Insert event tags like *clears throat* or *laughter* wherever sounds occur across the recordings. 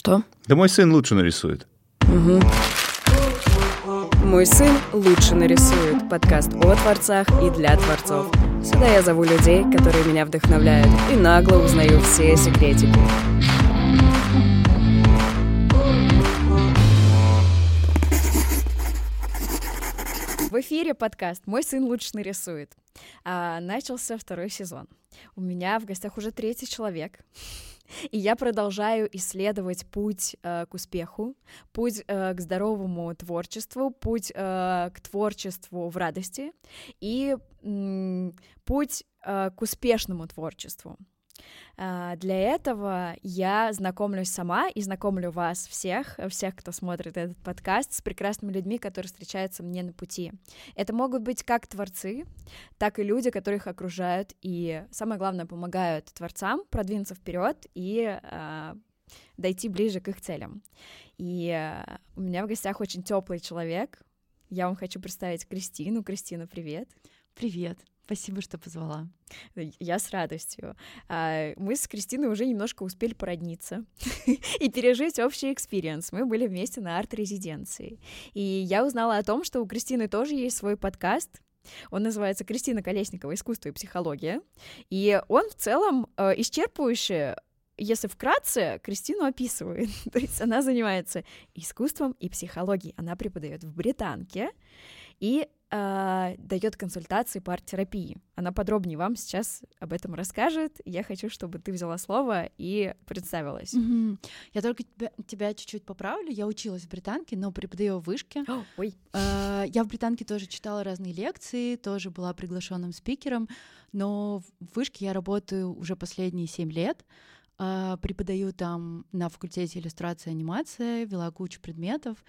Что? Да мой сын лучше нарисует. Угу. Мой сын лучше нарисует. Подкаст о творцах и для творцов. Сюда я зову людей, которые меня вдохновляют, и нагло узнаю все секретики. В эфире подкаст «Мой сын лучше нарисует». А, начался второй сезон. У меня в гостях уже третий человек. И я продолжаю исследовать путь э, к успеху, путь э, к здоровому творчеству, путь э, к творчеству в радости и путь э, к успешному творчеству. А, для этого я знакомлюсь сама и знакомлю вас всех, всех, кто смотрит этот подкаст, с прекрасными людьми, которые встречаются мне на пути. Это могут быть как творцы, так и люди, которые их окружают, и самое главное, помогают творцам продвинуться вперед и а, дойти ближе к их целям. И а, у меня в гостях очень теплый человек. Я вам хочу представить Кристину. Кристина, привет. Привет. Спасибо, что позвала. Я с радостью. А, мы с Кристиной уже немножко успели породниться *laughs* и пережить общий experience. Мы были вместе на арт-резиденции. И я узнала о том, что у Кристины тоже есть свой подкаст, он называется «Кристина Колесникова. Искусство и психология». И он в целом э, исчерпывающе если вкратце, Кристину описывает. *laughs* То есть она занимается искусством и психологией. Она преподает в Британке. И э, дает консультации по арт-терапии. Она подробнее вам сейчас об этом расскажет. Я хочу, чтобы ты взяла слово и представилась. Mm-hmm. Я только тебя, тебя чуть-чуть поправлю. Я училась в британке, но преподаю в вышке. Oh, ой. Э, я в британке тоже читала разные лекции, тоже была приглашенным спикером, но в вышке я работаю уже последние семь лет. Э, преподаю там на факультете иллюстрации и анимация, вела кучу предметов.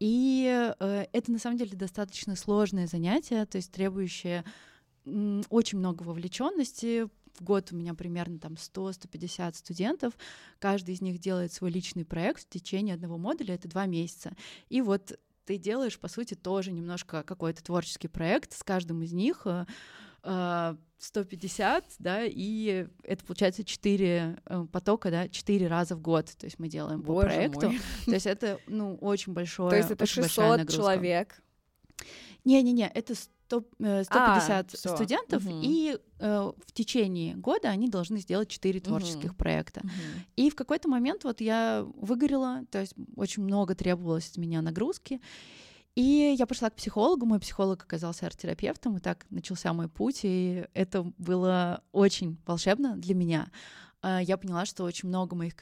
И э, это на самом деле достаточно сложное занятие, то есть требующее м, очень много вовлеченности. В год у меня примерно там 100-150 студентов. Каждый из них делает свой личный проект в течение одного модуля, это два месяца. И вот ты делаешь, по сути, тоже немножко какой-то творческий проект с каждым из них. Э, 150, э, да, и это получается 4 э, потока, да, 4 раза в год, то есть мы делаем по Боже проекту. Мой. *laughs* То есть это, ну, очень большое, То есть это 600 человек? Не-не-не, это 100, 150 а, студентов, угу. и э, в течение года они должны сделать 4 творческих угу. проекта. Угу. И в какой-то момент вот я выгорела, то есть очень много требовалось от меня нагрузки, и я пошла к психологу, мой психолог оказался арт-терапевтом, и так начался мой путь, и это было очень волшебно для меня. А, я поняла, что очень много моих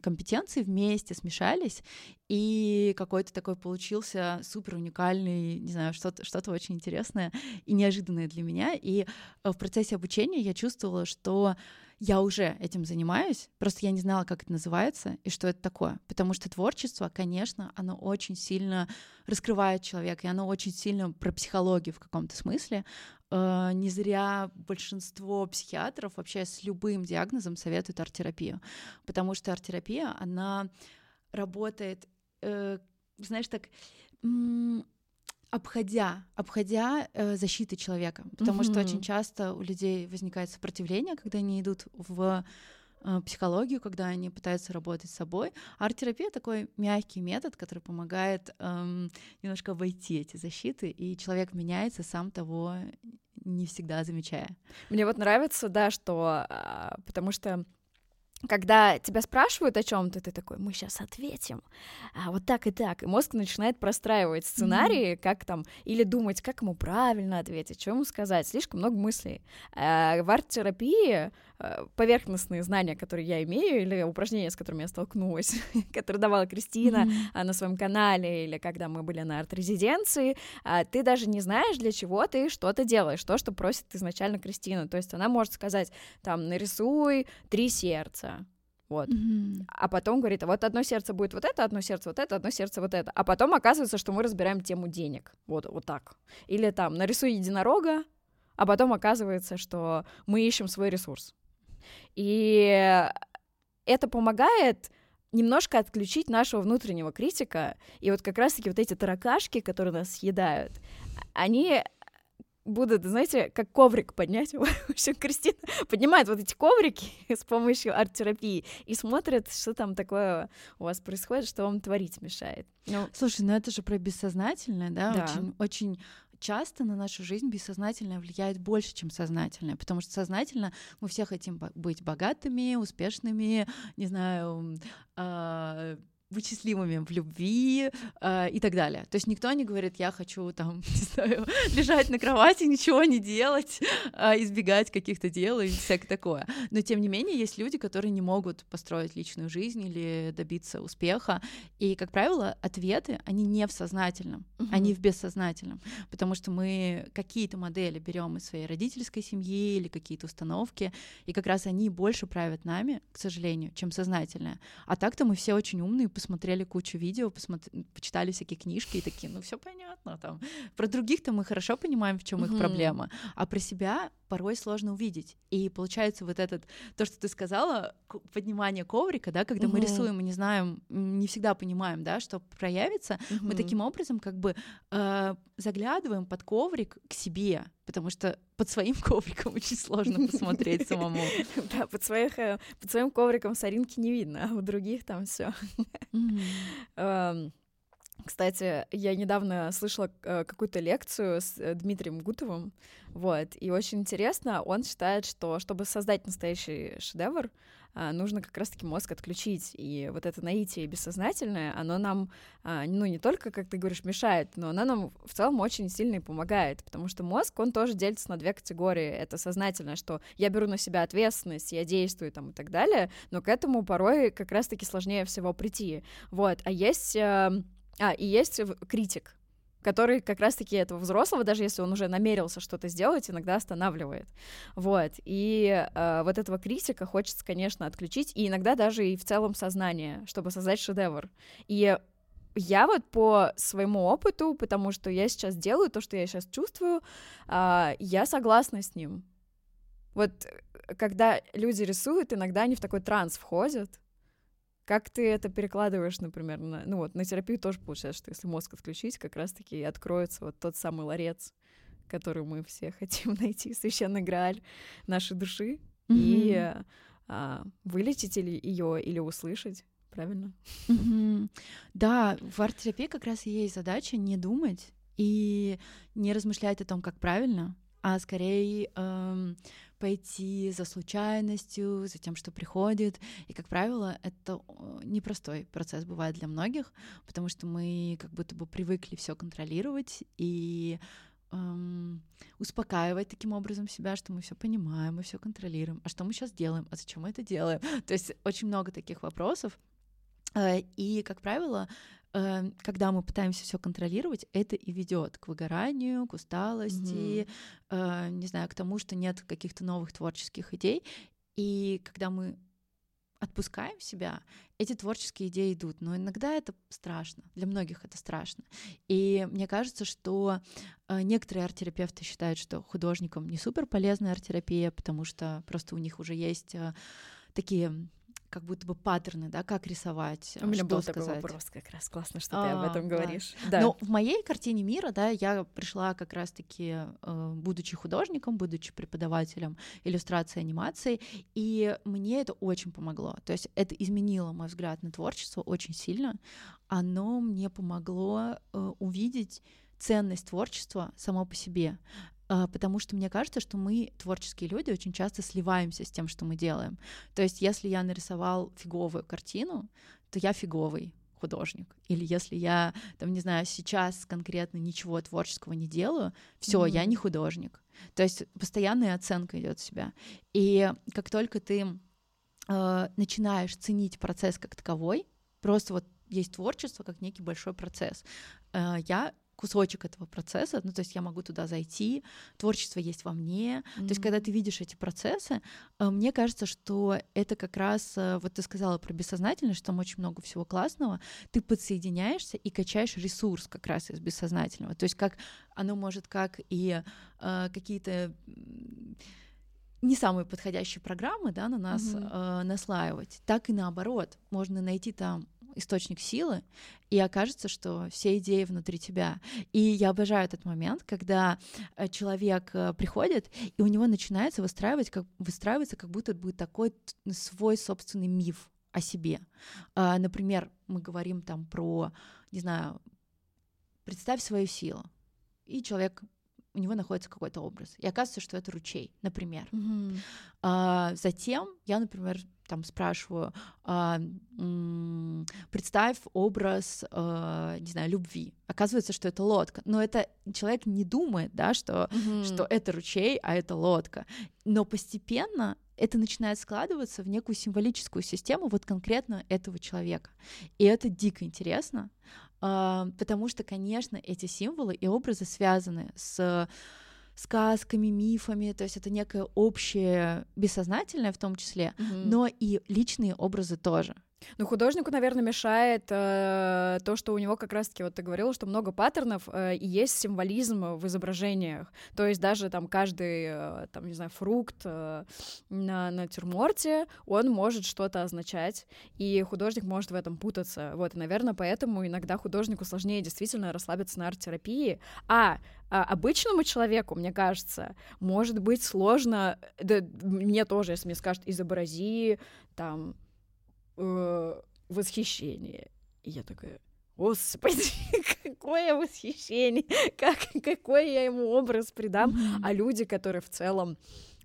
компетенций вместе смешались, и какой-то такой получился супер уникальный, не знаю, что-то что очень интересное и неожиданное для меня. И э, в процессе обучения я чувствовала, что я уже этим занимаюсь, просто я не знала, как это называется и что это такое. Потому что творчество, конечно, оно очень сильно раскрывает человека, и оно очень сильно про психологию в каком-то смысле. Э, не зря большинство психиатров вообще с любым диагнозом советуют арт-терапию, потому что арт-терапия, она работает, э, знаешь, так обходя, обходя э, защиты человека, потому mm-hmm. что очень часто у людей возникает сопротивление, когда они идут в э, психологию, когда они пытаются работать с собой. Арт-терапия такой мягкий метод, который помогает эм, немножко обойти эти защиты, и человек меняется сам того не всегда замечая. Мне вот нравится, да, что а, потому что когда тебя спрашивают о чем-то, ты такой, мы сейчас ответим, а вот так и так, и мозг начинает простраивать сценарии, mm-hmm. как там, или думать, как ему правильно ответить, что ему сказать, слишком много мыслей. А в арт-терапии э, поверхностные знания, которые я имею, или упражнения, с которыми я столкнулась, *laughs* которые давала Кристина mm-hmm. на своем канале, или когда мы были на арт-резиденции, а ты даже не знаешь, для чего ты что-то делаешь, то, что просит изначально Кристина, то есть она может сказать, там, нарисуй три сердца, вот. Mm-hmm. А потом говорит, а вот одно сердце будет вот это, одно сердце вот это, одно сердце вот это. А потом оказывается, что мы разбираем тему денег. Вот, вот так. Или там, нарисуй единорога, а потом оказывается, что мы ищем свой ресурс. И это помогает немножко отключить нашего внутреннего критика. И вот как раз-таки вот эти таракашки, которые нас съедают, они будут, знаете, как коврик поднять. *laughs* В общем, Кристина поднимает вот эти коврики с помощью арт-терапии и смотрит, что там такое у вас происходит, что вам творить мешает. Ну, Слушай, ну это же про бессознательное, да? да. Очень, очень часто на нашу жизнь бессознательное влияет больше, чем сознательное, потому что сознательно мы все хотим быть богатыми, успешными, не знаю, э, вычислимыми в любви э, и так далее. То есть никто не говорит, я хочу там, *laughs* не знаю, лежать на кровати, ничего не делать, э, избегать каких-то дел и всякое такое. Но тем не менее есть люди, которые не могут построить личную жизнь или добиться успеха. И, как правило, ответы, они не в сознательном, uh-huh. они в бессознательном, потому что мы какие-то модели берем из своей родительской семьи или какие-то установки, и как раз они больше правят нами, к сожалению, чем сознательное. А так-то мы все очень умные, посмотрели кучу видео, посмотри, почитали всякие книжки и такие, ну все понятно там. Про других-то мы хорошо понимаем, в чем mm-hmm. их проблема, а про себя порой сложно увидеть. И получается вот этот, то, что ты сказала, поднимание коврика, да, когда mm-hmm. мы рисуем и не знаем, не всегда понимаем, да, что проявится, mm-hmm. мы таким образом как бы э, заглядываем под коврик к себе, потому что под своим *laughs* ковриком очень сложно посмотреть *laughs* самому. Да, под, своих, э, под своим ковриком соринки не видно, а у других там все. Кстати, я недавно слышала э, какую-то лекцию с э, Дмитрием Гутовым, вот, и очень интересно, он считает, что чтобы создать настоящий шедевр, а, нужно как раз-таки мозг отключить, и вот это наитие бессознательное, оно нам, а, ну, не только, как ты говоришь, мешает, но оно нам в целом очень сильно и помогает, потому что мозг, он тоже делится на две категории. Это сознательное, что я беру на себя ответственность, я действую там и так далее, но к этому порой как раз-таки сложнее всего прийти. Вот, а есть... А, и есть критик, который как раз-таки этого взрослого, даже если он уже намерился что-то сделать, иногда останавливает. Вот. И э, вот этого критика хочется, конечно, отключить, и иногда даже и в целом сознание, чтобы создать шедевр. И я вот по своему опыту, потому что я сейчас делаю то, что я сейчас чувствую, э, я согласна с ним. Вот э, когда люди рисуют, иногда они в такой транс входят, как ты это перекладываешь, например, на, ну вот, на терапию тоже получается, что если мозг отключить, как раз-таки откроется вот тот самый ларец, который мы все *laughs* хотим найти, священный грааль нашей души, mm-hmm. и а, вылечить или ее или услышать, правильно? Mm-hmm. Да, в арт-терапии как раз и есть задача не думать и не размышлять о том, как правильно, а скорее эм, пойти за случайностью, за тем, что приходит. И, как правило, это непростой процесс бывает для многих, потому что мы как будто бы привыкли все контролировать и эм, успокаивать таким образом себя, что мы все понимаем, мы все контролируем. А что мы сейчас делаем? А зачем мы это делаем? *laughs* То есть очень много таких вопросов. Э, и, как правило, когда мы пытаемся все контролировать, это и ведет к выгоранию, к усталости, mm-hmm. не знаю, к тому, что нет каких-то новых творческих идей. И когда мы отпускаем себя, эти творческие идеи идут. Но иногда это страшно. Для многих это страшно. И мне кажется, что э, некоторые арт-терапевты считают, что художникам не супер полезная арт-терапия, потому что просто у них уже есть э, такие как будто бы паттерны, да, как рисовать. У меня был сказать. такой вопрос как раз. Классно, что а, ты об а, этом говоришь. Да. Но в моей картине мира, да, я пришла как раз-таки, э, будучи художником, будучи преподавателем иллюстрации анимации, и мне это очень помогло. То есть это изменило мой взгляд на творчество очень сильно. Оно мне помогло э, увидеть ценность творчества само по себе. А, потому что мне кажется, что мы, творческие люди, очень часто сливаемся с тем, что мы делаем. То есть, если я нарисовал фиговую картину, то я фиговый художник. Или если я, там, не знаю, сейчас конкретно ничего творческого не делаю, все, mm-hmm. я не художник. То есть постоянная оценка идет себя. И как только ты э, начинаешь ценить процесс как таковой, просто вот есть творчество как некий большой процесс. Э, я кусочек этого процесса, ну, то есть я могу туда зайти, творчество есть во мне, mm-hmm. то есть когда ты видишь эти процессы, э, мне кажется, что это как раз, э, вот ты сказала про бессознательное, что там очень много всего классного, ты подсоединяешься и качаешь ресурс как раз из бессознательного, то есть как оно может как и э, какие-то не самые подходящие программы, да, на нас mm-hmm. э, наслаивать, так и наоборот, можно найти там источник силы, и окажется, что все идеи внутри тебя. И я обожаю этот момент, когда э, человек э, приходит, и у него начинается выстраивать, как, выстраиваться как будто бы такой свой собственный миф о себе. А, например, мы говорим там про, не знаю, представь свою силу, и человек у него находится какой-то образ. И оказывается, что это ручей, например. Mm-hmm. А, затем я, например, там спрашиваю, а, м- представь образ, а, не знаю, любви. Оказывается, что это лодка. Но это человек не думает, да, что, mm-hmm. что это ручей, а это лодка. Но постепенно это начинает складываться в некую символическую систему вот конкретно этого человека. И это дико интересно, потому что, конечно, эти символы и образы связаны с сказками, мифами, то есть это некое общее, бессознательное в том числе, mm-hmm. но и личные образы тоже. Ну, художнику, наверное, мешает э, то, что у него как раз-таки, вот ты говорила, что много паттернов, э, и есть символизм в изображениях. То есть даже там каждый, э, там, не знаю, фрукт э, на натюрморте, он может что-то означать, и художник может в этом путаться. Вот, и, наверное, поэтому иногда художнику сложнее действительно расслабиться на арт-терапии. А а обычному человеку, мне кажется, может быть сложно, да, мне тоже, если мне скажут, изобрази там э, восхищение. И я такая, Господи, *laughs* какое восхищение, как, какой я ему образ придам. Mm-hmm. А люди, которые в целом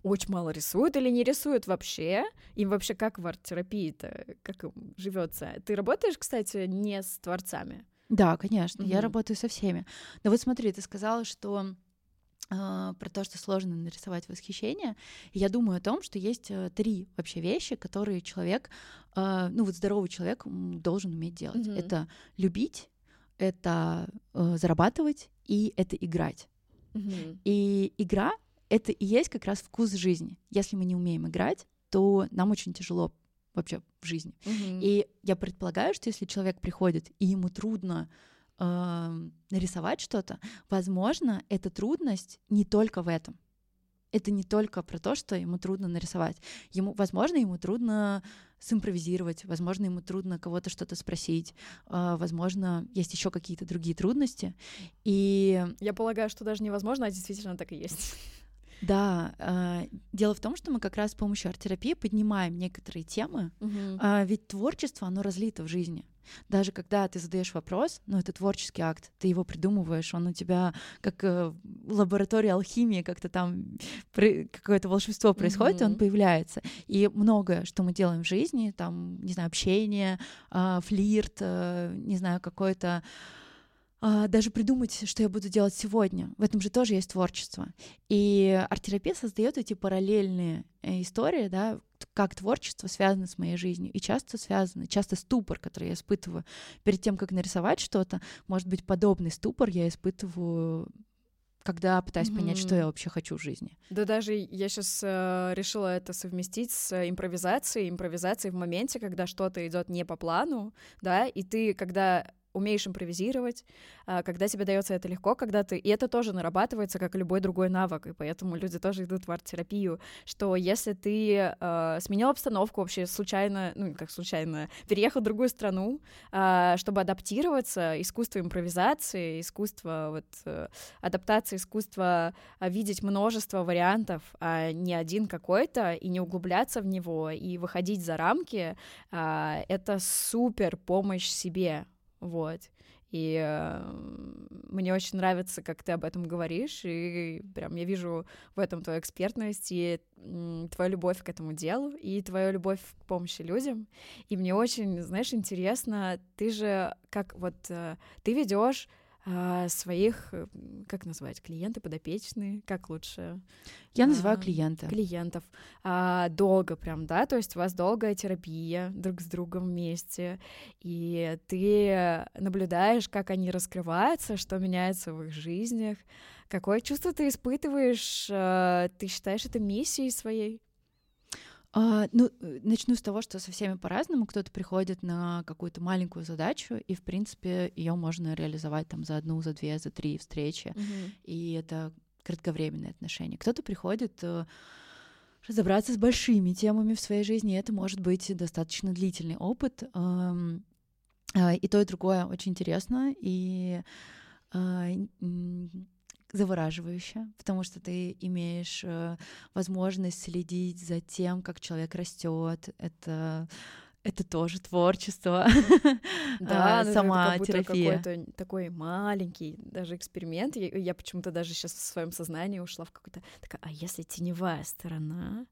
очень мало рисуют или не рисуют вообще, им вообще как в арт-терапии-то, как живется? Ты работаешь, кстати, не с творцами? Да, конечно, mm-hmm. я работаю со всеми. Но вот смотри, ты сказала, что про то, что сложно нарисовать восхищение. я думаю о том, что есть э, три вообще вещи, которые человек, а, ну вот здоровый человек должен уметь делать. Mm-hmm. Это любить, это э, зарабатывать и это играть. Mm-hmm. И игра — это и есть как раз вкус жизни. Если мы не умеем играть, то нам очень тяжело вообще в жизни. Mm-hmm. И я предполагаю, что если человек приходит и ему трудно э, нарисовать что-то, возможно, эта трудность не только в этом. Это не только про то, что ему трудно нарисовать. Ему, возможно, ему трудно симпровизировать, возможно, ему трудно кого-то что-то спросить, э, возможно, есть еще какие-то другие трудности. И я полагаю, что даже невозможно, а действительно так и есть. Да, э, дело в том, что мы как раз с помощью арт-терапии поднимаем некоторые темы, угу. э, ведь творчество, оно разлито в жизни. Даже когда ты задаешь вопрос, ну, это творческий акт, ты его придумываешь, он у тебя как э, лаборатория алхимии, как-то там какое-то волшебство происходит, mm-hmm. и он появляется. И многое, что мы делаем в жизни, там, не знаю, общение, э, флирт, э, не знаю, какое-то а, даже придумать, что я буду делать сегодня. В этом же тоже есть творчество. И арт-терапия создает эти параллельные э, истории, да, как творчество связано с моей жизнью. И часто связано, часто ступор, который я испытываю перед тем, как нарисовать что-то, может быть, подобный ступор я испытываю когда пытаюсь mm-hmm. понять, что я вообще хочу в жизни. Да даже я сейчас э, решила это совместить с импровизацией, импровизацией в моменте, когда что-то идет не по плану, да, и ты, когда умеешь импровизировать, а, когда тебе дается это легко, когда ты... И это тоже нарабатывается, как любой другой навык, и поэтому люди тоже идут в арт-терапию, что если ты э, сменил обстановку вообще случайно, ну, как случайно, переехал в другую страну, э, чтобы адаптироваться, искусство импровизации, искусство вот, э, адаптации, искусство видеть множество вариантов, а не один какой-то, и не углубляться в него, и выходить за рамки, э, это супер помощь себе, вот. И э, мне очень нравится, как ты об этом говоришь, и прям я вижу в этом твою экспертность и твою любовь к этому делу, и твою любовь к помощи людям. И мне очень, знаешь, интересно, ты же как вот э, ты ведешь своих, э, как назвать, клиенты, подопечные, как лучше? Я называю а, клиенты. Клиентов. А, долго прям, да? То есть у вас долгая терапия друг с другом вместе, и ты наблюдаешь, как они раскрываются, что меняется в их жизнях. Какое чувство ты испытываешь? А, ты считаешь это миссией своей? А, ну, э, начну с того, что со всеми по-разному. Кто-то приходит на какую-то маленькую задачу, и, в принципе, ее можно реализовать там за одну, за две, за три встречи. Mm-hmm. И это кратковременные отношения. Кто-то приходит э, разобраться с большими темами в своей жизни, и это может быть достаточно длительный опыт. А, и то, и другое очень интересно и завораживающе, потому что ты имеешь э, возможность следить за тем, как человек растет. Это это тоже творчество. *laughs* *laughs* Да, ну, сама это терапия. какой-то такой маленький даже эксперимент. Я, я почему-то даже сейчас в своем сознании ушла в какой-то такая, а если теневая сторона?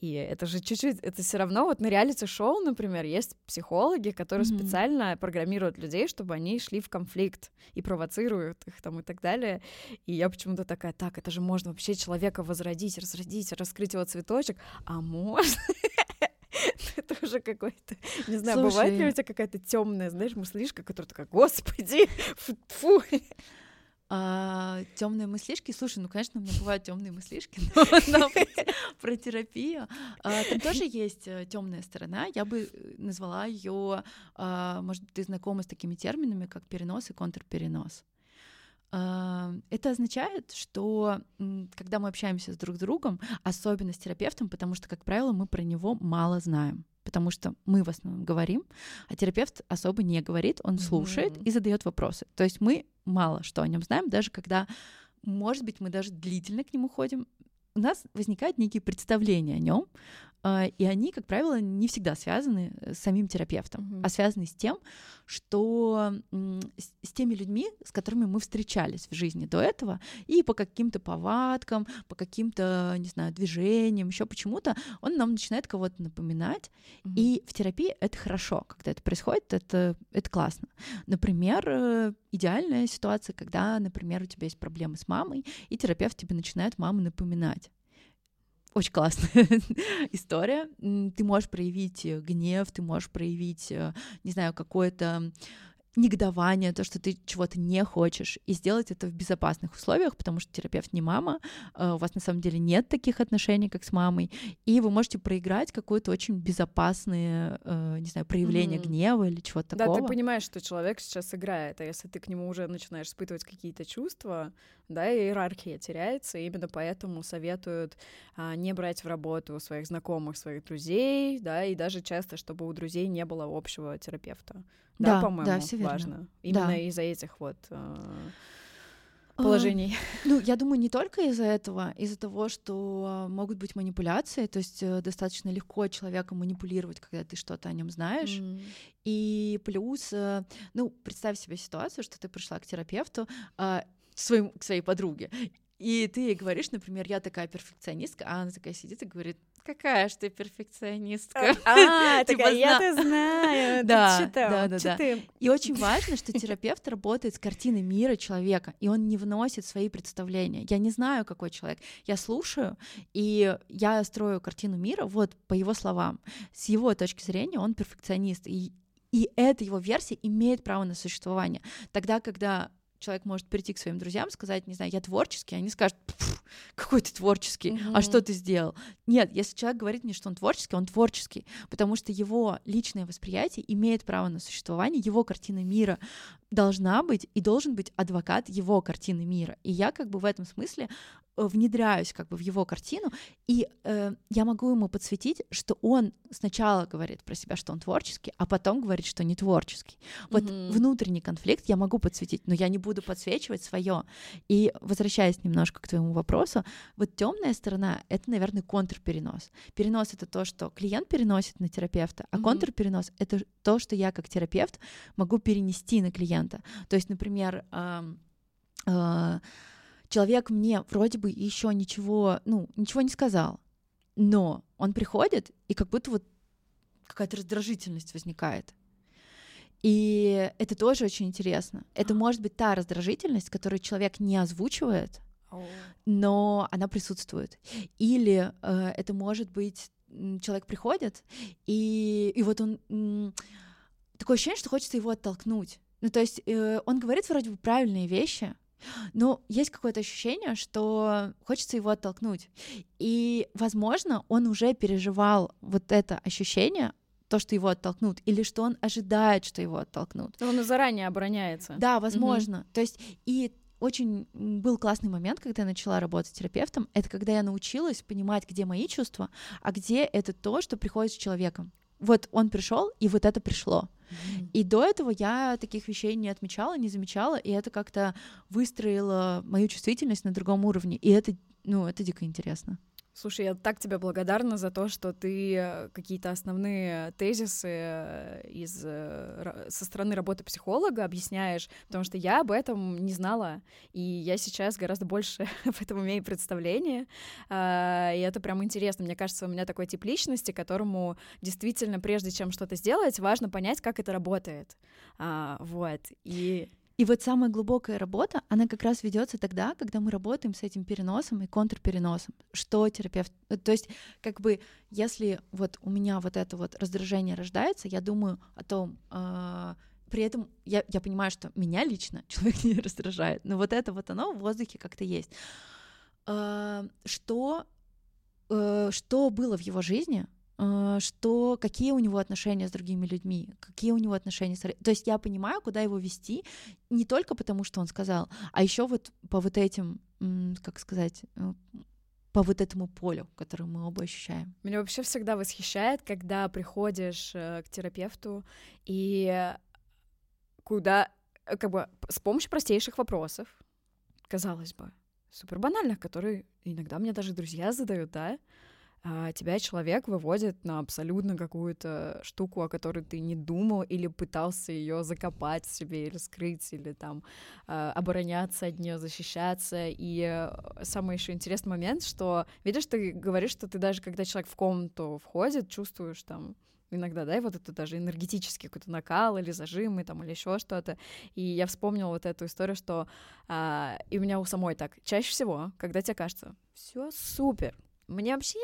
И это же чуть-чуть, это все равно вот на реалити-шоу, например, есть психологи, которые mm-hmm. специально программируют людей, чтобы они шли в конфликт и провоцируют их там и так далее. И я почему-то такая, так, это же можно вообще человека возродить, разродить, раскрыть его цветочек, а можно *laughs* *laughs* это уже какой-то, не знаю, Слушай, бывает ли у тебя какая-то темная, знаешь, мыслишка, которая такая, господи, *laughs* фу. А, темные мыслишки, слушай, ну конечно, у меня бывают темные мыслишки, *laughs* но, но про терапию а, там тоже есть э, темная сторона. Я бы э, назвала ее, а, может ты знакома с такими терминами, как перенос и контрперенос. А, это означает, что когда мы общаемся с друг с другом, особенно с терапевтом, потому что, как правило, мы про него мало знаем, потому что мы в основном говорим, а терапевт особо не говорит, он слушает mm-hmm. и задает вопросы. То есть мы мало что о нем знаем, даже когда, может быть, мы даже длительно к нему ходим, у нас возникают некие представления о нем, и они, как правило, не всегда связаны с самим терапевтом, mm-hmm. а связаны с тем, что с теми людьми, с которыми мы встречались в жизни до этого, и по каким-то повадкам, по каким-то, не знаю, движениям, еще почему-то, он нам начинает кого-то напоминать. Mm-hmm. И в терапии это хорошо, когда это происходит, это, это классно. Например, э, идеальная ситуация, когда, например, у тебя есть проблемы с мамой, и терапевт тебе начинает маму напоминать очень классная *laughs* история. Ты можешь проявить э, гнев, ты можешь проявить, э, не знаю, какое-то негодование, то, что ты чего-то не хочешь, и сделать это в безопасных условиях, потому что терапевт не мама, э, у вас на самом деле нет таких отношений, как с мамой, и вы можете проиграть какое-то очень безопасное, э, не знаю, проявление mm-hmm. гнева или чего-то да, такого. Да, ты понимаешь, что человек сейчас играет, а если ты к нему уже начинаешь испытывать какие-то чувства, да, иерархия теряется, и именно поэтому советуют а, не брать в работу своих знакомых, своих друзей, да, и даже часто, чтобы у друзей не было общего терапевта. Да, да по-моему, да, все важно. Именно да. из-за этих вот э, положений. А, ну, я думаю, не только из-за этого, из-за того, что могут быть манипуляции, то есть э, достаточно легко человека манипулировать, когда ты что-то о нем знаешь. Mm. И плюс, э, ну, представь себе ситуацию, что ты пришла к терапевту, э, своим, к своей подруге, и ты ей говоришь, например, я такая перфекционистка, а она такая сидит и говорит, какая ж ты перфекционистка. А, а *laughs* такая, я-то знаю, *laughs* да, да, да, да. И очень важно, что терапевт работает с картиной мира человека, и он не вносит свои представления. Я не знаю, какой человек. Я слушаю, и я строю картину мира, вот, по его словам. С его точки зрения он перфекционист, и и эта его версия имеет право на существование. Тогда, когда человек может прийти к своим друзьям, сказать, не знаю, я творческий, они скажут, *laughs* какой ты творческий, mm-hmm. а что ты сделал? Нет, если человек говорит мне, что он творческий, он творческий, потому что его личное восприятие имеет право на существование, его картина мира должна быть и должен быть адвокат его картины мира. И я как бы в этом смысле Э, внедряюсь как бы в его картину, и э, я могу ему подсветить, что он сначала говорит про себя, что он творческий, а потом говорит, что не творческий. Вот mm-hmm. внутренний конфликт я могу подсветить, но я не буду подсвечивать свое. И возвращаясь немножко к твоему вопросу, вот темная сторона — это, наверное, контрперенос. Перенос — это то, что клиент переносит на терапевта, а mm-hmm. контрперенос — это то, что я как терапевт могу перенести на клиента. То есть, например, э, э, человек мне вроде бы еще ничего, ну, ничего не сказал, но он приходит, и как будто вот какая-то раздражительность возникает. И это тоже очень интересно. Это может быть та раздражительность, которую человек не озвучивает, но она присутствует. Или э, это может быть человек приходит, и, и вот он такое ощущение, что хочется его оттолкнуть. Ну, то есть э, он говорит вроде бы правильные вещи, но есть какое-то ощущение, что хочется его оттолкнуть. И, возможно, он уже переживал вот это ощущение, то, что его оттолкнут, или что он ожидает, что его оттолкнут. Он заранее обороняется. Да, возможно. Угу. То есть и очень был классный момент, когда я начала работать с терапевтом, это когда я научилась понимать, где мои чувства, а где это то, что приходит с человеком. вот он пришел, и вот это пришло. И до этого я таких вещей не отмечала, не замечала, и это как-то выстроило мою чувствительность на другом уровне. И это, ну, это дико интересно. Слушай, я так тебе благодарна за то, что ты какие-то основные тезисы э, из, э, со стороны работы психолога объясняешь, потому что я об этом не знала, и я сейчас гораздо больше *laughs* в этом имею представление, а, и это прям интересно. Мне кажется, у меня такой тип личности, которому действительно, прежде чем что-то сделать, важно понять, как это работает. А, вот, и... И вот самая глубокая работа, она как раз ведется тогда, когда мы работаем с этим переносом и контрпереносом. Что терапевт... Э, то есть, как бы, если вот у меня вот это вот раздражение рождается, я думаю о том, э, при этом я, я понимаю, что меня лично *laughs* человек не раздражает, но вот это вот оно в воздухе как-то есть. Э, что, э, что было в его жизни, что какие у него отношения с другими людьми, какие у него отношения с... То есть я понимаю, куда его вести, не только потому, что он сказал, а еще вот по вот этим, как сказать, э, по вот этому полю, которое мы оба ощущаем. Меня вообще всегда восхищает, когда приходишь э, к терапевту и куда, э, как бы, с помощью простейших вопросов, казалось бы, супер банальных, которые иногда мне даже друзья задают, да, а тебя человек выводит на абсолютно какую-то штуку, о которой ты не думал или пытался ее закопать себе или скрыть, или там э, обороняться от нее, защищаться. И э, самый еще интересный момент, что, видишь, ты говоришь, что ты даже когда человек в комнату входит, чувствуешь там иногда, да, и вот это даже энергетический какой-то накал или зажимы там или еще что-то. И я вспомнила вот эту историю, что а, и у меня у самой так чаще всего, когда тебе кажется, все супер, мне вообще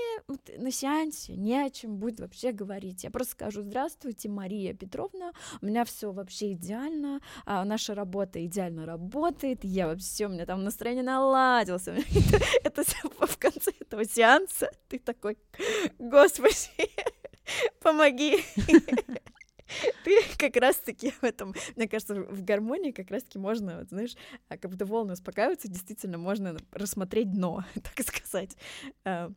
на сеансе не о чем будет вообще говорить. Я просто скажу, здравствуйте, Мария Петровна, у меня все вообще идеально, а наша работа идеально работает, я вообще, у меня там настроение наладился. *laughs* Это в конце этого сеанса ты такой, господи, помоги. *laughs* ты как раз-таки в этом, мне кажется, в гармонии как раз-таки можно, вот, знаешь, а, как будто волны успокаиваются, действительно можно рассмотреть дно, *laughs* так сказать. А.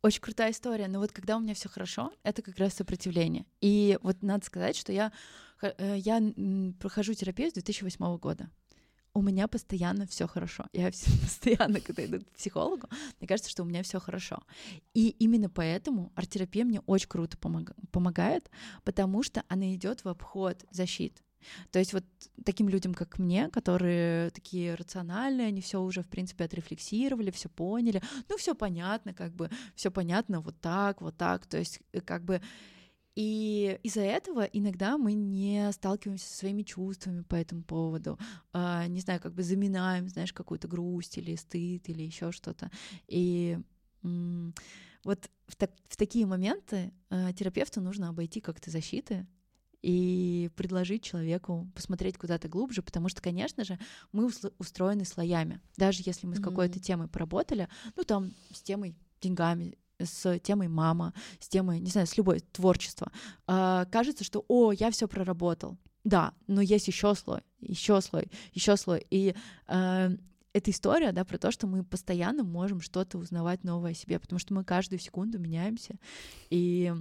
Очень крутая история, но вот когда у меня все хорошо, это как раз сопротивление. И вот надо сказать, что я, э, я прохожу терапию с 2008 года у меня постоянно все хорошо. *laughs* Я *laughs* постоянно, когда иду к психологу, мне кажется, что у меня все хорошо. И именно поэтому арт-терапия мне очень круто помог, помогает, потому что она идет в обход защит. То есть вот таким людям, как мне, которые такие рациональные, они все уже, в принципе, отрефлексировали, все поняли, ну, все понятно, как бы, все понятно вот так, вот так. То есть, э, как бы и из-за этого иногда мы не сталкиваемся со своими чувствами по этому поводу, э, не знаю, как бы заминаем, знаешь, какую-то грусть или стыд или еще что-то. И вот в, так, в такие моменты э, терапевту нужно обойти как-то защиты и предложить человеку посмотреть куда-то глубже, потому что, конечно же, мы устроены слоями. Даже если мы с какой-то темой поработали, ну там с темой деньгами, с темой мама, с темой, не знаю, с любой творчество, э, кажется, что, о, я все проработал. Да, но есть еще слой, еще слой, еще слой. И э, эта история, да, про то, что мы постоянно можем что-то узнавать новое о себе, потому что мы каждую секунду меняемся. И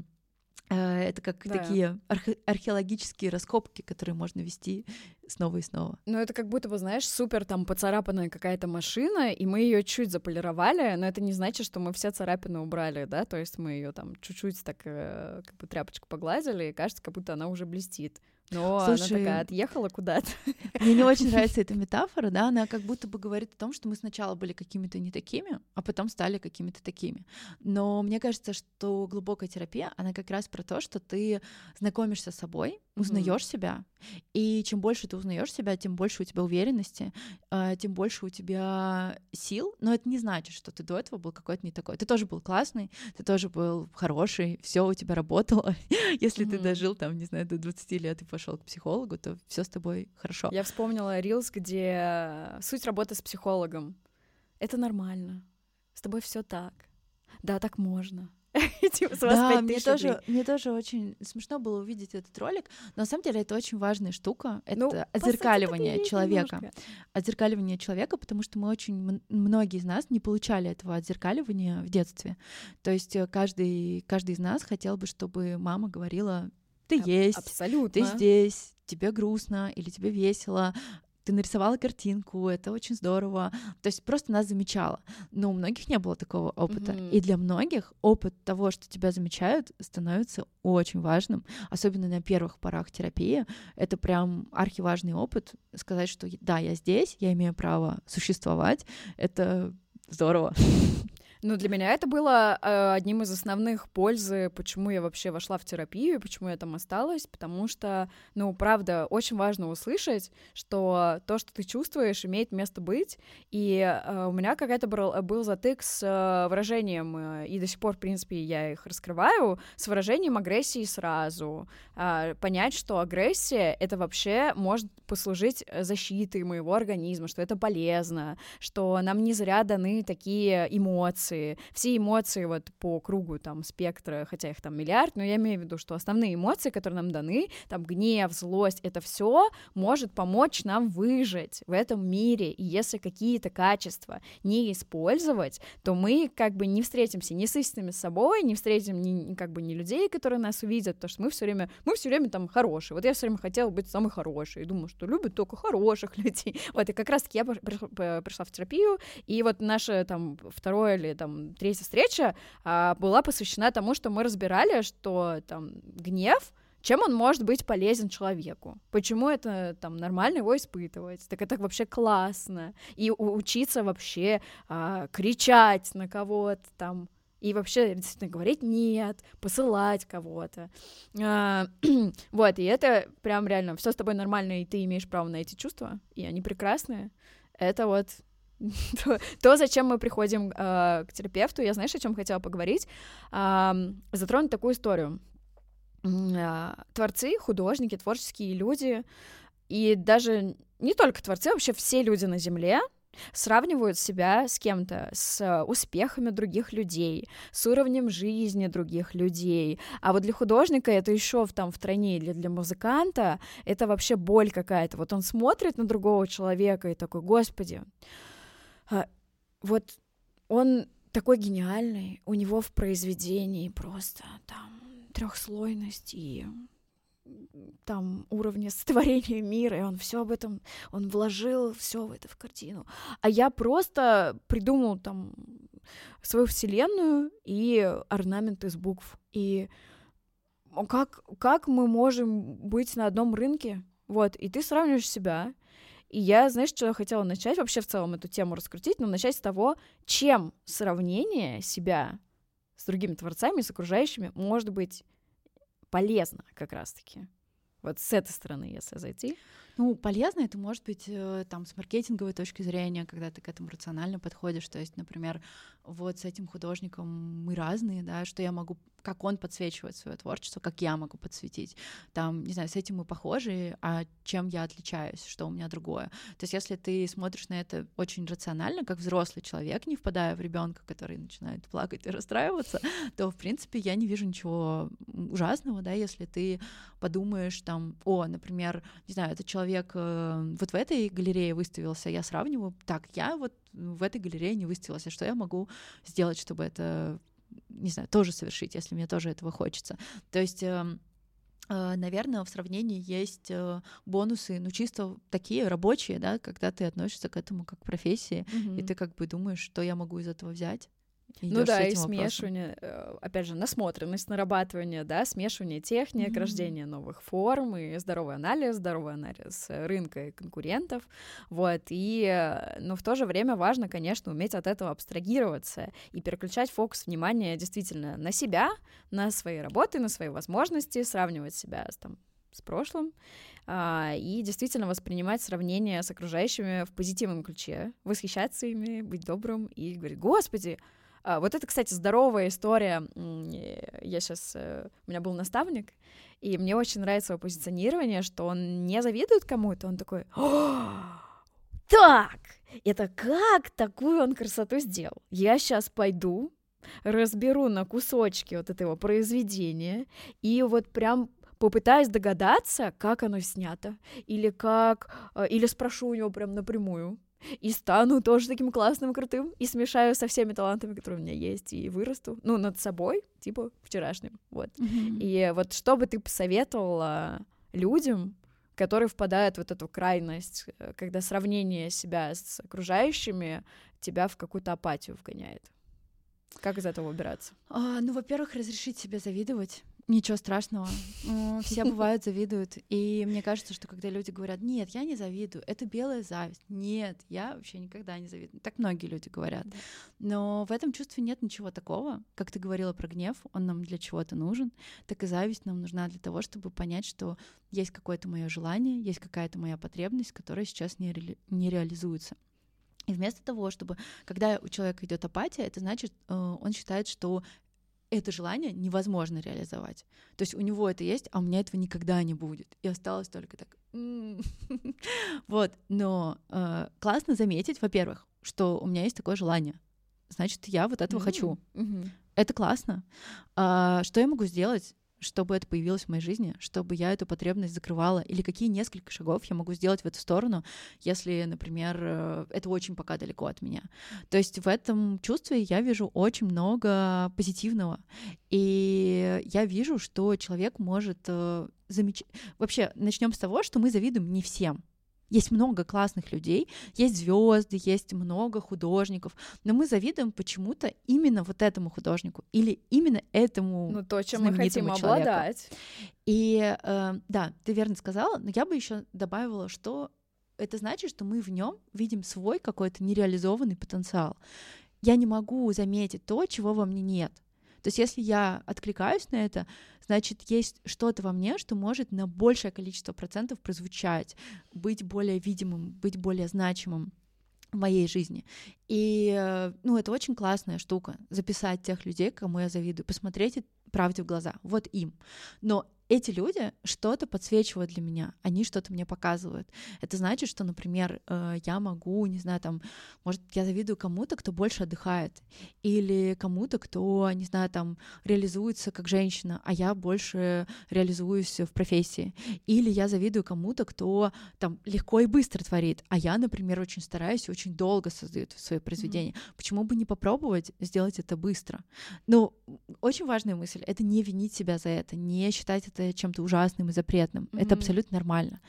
это как да. такие архе- археологические раскопки, которые можно вести снова и снова. Ну, это как будто бы, знаешь, супер там поцарапанная какая-то машина, и мы ее чуть заполировали, но это не значит, что мы все царапины убрали, да, то есть мы ее там чуть-чуть так э, как бы тряпочку погладили, и кажется, как будто она уже блестит. Но Слушай, она такая отъехала куда-то. *laughs* Мне не очень нравится эта метафора, да, она как будто бы говорит о том, что мы сначала были какими-то не такими, а потом стали какими-то такими. Но мне кажется, что глубокая терапия, она как раз про то, что ты знакомишься с собой, узнаешь mm-hmm. себя, и чем больше ты узнаешь себя, тем больше у тебя уверенности, а, тем больше у тебя сил. Но это не значит, что ты до этого был какой-то не такой. Ты тоже был классный, ты тоже был хороший, все у тебя работало. *laughs* Если mm-hmm. ты дожил там, не знаю, до 20 лет и пошел к психологу, то все с тобой хорошо. Я вспомнила Рилс, где суть работы с психологом. Это нормально. С тобой все так. Да, так можно *laughs* типа, с вас да, мне тоже, мне тоже очень смешно было увидеть этот ролик, но на самом деле это очень важная штука, это ну, отзеркаливание сути, человека, немножко. отзеркаливание человека, потому что мы очень, многие из нас не получали этого отзеркаливания в детстве, то есть э, каждый, каждый из нас хотел бы, чтобы мама говорила, ты есть, абсолютно. ты здесь, тебе грустно или тебе весело, ты нарисовала картинку, это очень здорово. То есть просто нас замечала. Но у многих не было такого опыта. Mm-hmm. И для многих опыт того, что тебя замечают, становится очень важным. Особенно на первых порах терапии. Это прям архиважный опыт. Сказать, что да, я здесь, я имею право существовать. Это здорово. *laughs* Ну, для меня это было э, одним из основных пользы, почему я вообще вошла в терапию, почему я там осталась, потому что, ну, правда, очень важно услышать, что то, что ты чувствуешь, имеет место быть, и э, у меня какая-то был, был затык с э, выражением, э, и до сих пор, в принципе, я их раскрываю, с выражением агрессии сразу, э, понять, что агрессия — это вообще может послужить защитой моего организма, что это полезно, что нам не зря даны такие эмоции, эмоции, все эмоции вот по кругу там спектра, хотя их там миллиард, но я имею в виду, что основные эмоции, которые нам даны, там гнев, злость, это все может помочь нам выжить в этом мире, и если какие-то качества не использовать, то мы как бы не встретимся ни с истинными собой, не встретим ни, как бы не людей, которые нас увидят, потому что мы все время, мы все время там хорошие. Вот я все время хотела быть самой хорошей, и думаю, что любят только хороших *laughs* людей. Вот, и как раз-таки я пришла в терапию, и вот наше там второе или там третья встреча а, была посвящена тому, что мы разбирали, что там гнев чем он может быть полезен человеку? Почему это там нормально его испытывать? Так это вообще классно. И учиться вообще а, кричать на кого-то там, и вообще действительно говорить нет, посылать кого-то. А, *clears throat* вот, и это прям реально все с тобой нормально, и ты имеешь право на эти чувства, и они прекрасные. Это вот *laughs* то, то, зачем мы приходим э, к терапевту, я знаешь, о чем хотела поговорить, э, затронуть такую историю. Э, творцы, художники, творческие люди, и даже не только творцы, вообще все люди на Земле сравнивают себя с кем-то, с успехами других людей, с уровнем жизни других людей. А вот для художника это еще в, там в тройне, или для музыканта это вообще боль какая-то. Вот он смотрит на другого человека и такой, господи, вот он такой гениальный, у него в произведении просто там трехслойность и там уровни *laughs* сотворения мира, и он все об этом, он вложил все в это в картину. А я просто придумал там свою вселенную и орнамент из букв. И как, как мы можем быть на одном рынке? Вот, и ты сравниваешь себя и я, знаешь, что я хотела начать вообще в целом эту тему раскрутить, но начать с того, чем сравнение себя с другими творцами, с окружающими может быть полезно как раз-таки. Вот с этой стороны, если зайти. Ну, полезно это может быть э, там с маркетинговой точки зрения, когда ты к этому рационально подходишь. То есть, например, вот с этим художником мы разные, да, что я могу как он подсвечивает свое творчество, как я могу подсветить. Там, не знаю, с этим мы похожи, а чем я отличаюсь, что у меня другое. То есть, если ты смотришь на это очень рационально, как взрослый человек, не впадая в ребенка, который начинает плакать и расстраиваться, то, в принципе, я не вижу ничего ужасного, да, если ты подумаешь там, о, например, не знаю, этот человек э, вот в этой галерее выставился, я сравниваю, так, я вот в этой галерее не выставилась, а что я могу сделать, чтобы это не знаю, тоже совершить, если мне тоже этого хочется. То есть эм, э, наверное, в сравнении есть э, бонусы, ну, чисто такие рабочие, да, когда ты относишься к этому как к профессии, mm-hmm. и ты как бы думаешь, что я могу из этого взять. Ну да, и смешивание, вопросом. Э, опять же, насмотренность, нарабатывание, да, смешивание техник, mm-hmm. рождение новых форм и здоровый анализ, здоровый анализ рынка и конкурентов, вот, и, э, но в то же время важно, конечно, уметь от этого абстрагироваться и переключать фокус внимания действительно на себя, на свои работы, на свои возможности, сравнивать себя с, там, с прошлым, а, и действительно воспринимать сравнение с окружающими в позитивном ключе, восхищаться ими, быть добрым и говорить, господи, вот это, кстати, здоровая история. Я сейчас... Э, у меня был наставник, и мне очень нравится его позиционирование, что он не завидует кому-то, он такой... Так, это как такую он красоту сделал? Я сейчас пойду, разберу на кусочки вот этого произведения и вот прям попытаюсь догадаться, как оно снято, или как, э, или спрошу у него прям напрямую, и стану тоже таким классным, крутым, и смешаю со всеми талантами, которые у меня есть, и вырасту, ну, над собой, типа, вчерашним, вот. Mm-hmm. И вот что бы ты посоветовала людям, которые впадают в вот эту крайность, э, когда сравнение себя с окружающими тебя в какую-то апатию вгоняет? Как из этого убираться? А, ну, во-первых, разрешить себе завидовать. Ничего страшного. Все *laughs* бывают, завидуют. И мне кажется, что когда люди говорят, нет, я не завидую, это белая зависть. Нет, я вообще никогда не завидую. Так многие люди говорят. Но в этом чувстве нет ничего такого. Как ты говорила про гнев, он нам для чего-то нужен. Так и зависть нам нужна для того, чтобы понять, что есть какое-то мое желание, есть какая-то моя потребность, которая сейчас не, ре... не реализуется. И вместо того, чтобы, когда у человека идет апатия, это значит, э, он считает, что это желание невозможно реализовать. То есть у него это есть, а у меня этого никогда не будет. И осталось только так. *laughs* Вот, но э, классно заметить, во-первых, что у меня есть такое желание. Значит, я вот этого хочу. Это классно. А, что я могу сделать? Чтобы это появилось в моей жизни, чтобы я эту потребность закрывала, или какие несколько шагов я могу сделать в эту сторону, если, например, э, это очень пока далеко от меня. То есть в этом чувстве я вижу очень много позитивного, и я вижу, что человек может э, замечать... Вообще, начнем с того, что мы завидуем не всем. Есть много классных людей, есть звезды, есть много художников, но мы завидуем почему-то именно вот этому художнику или именно этому. Ну то, чем мы хотим человеку. обладать. И э, да, ты верно сказала, но я бы еще добавила, что это значит, что мы в нем видим свой какой-то нереализованный потенциал. Я не могу заметить то, чего во мне нет. То есть если я откликаюсь на это, значит, есть что-то во мне, что может на большее количество процентов прозвучать, быть более видимым, быть более значимым в моей жизни. И, э, ну, это очень классная штука, записать тех людей, кому я завидую, посмотреть правде в глаза, вот им. Но эти люди что-то подсвечивают для меня, они что-то мне показывают. Это значит, что, например, э, я могу, не знаю, там, может, я завидую кому-то, кто больше отдыхает, или кому-то, кто, не знаю, там, реализуется как женщина, а я больше реализуюсь в профессии. Или я завидую кому-то, кто там легко и быстро творит, а я, например, очень стараюсь и очень долго создаю свои произведения. Mm-hmm. Почему бы не попробовать сделать это быстро? Ну, очень важная мысль — это не винить себя за это, не считать это чем-то ужасным и запретным. Mm-hmm. Это абсолютно нормально.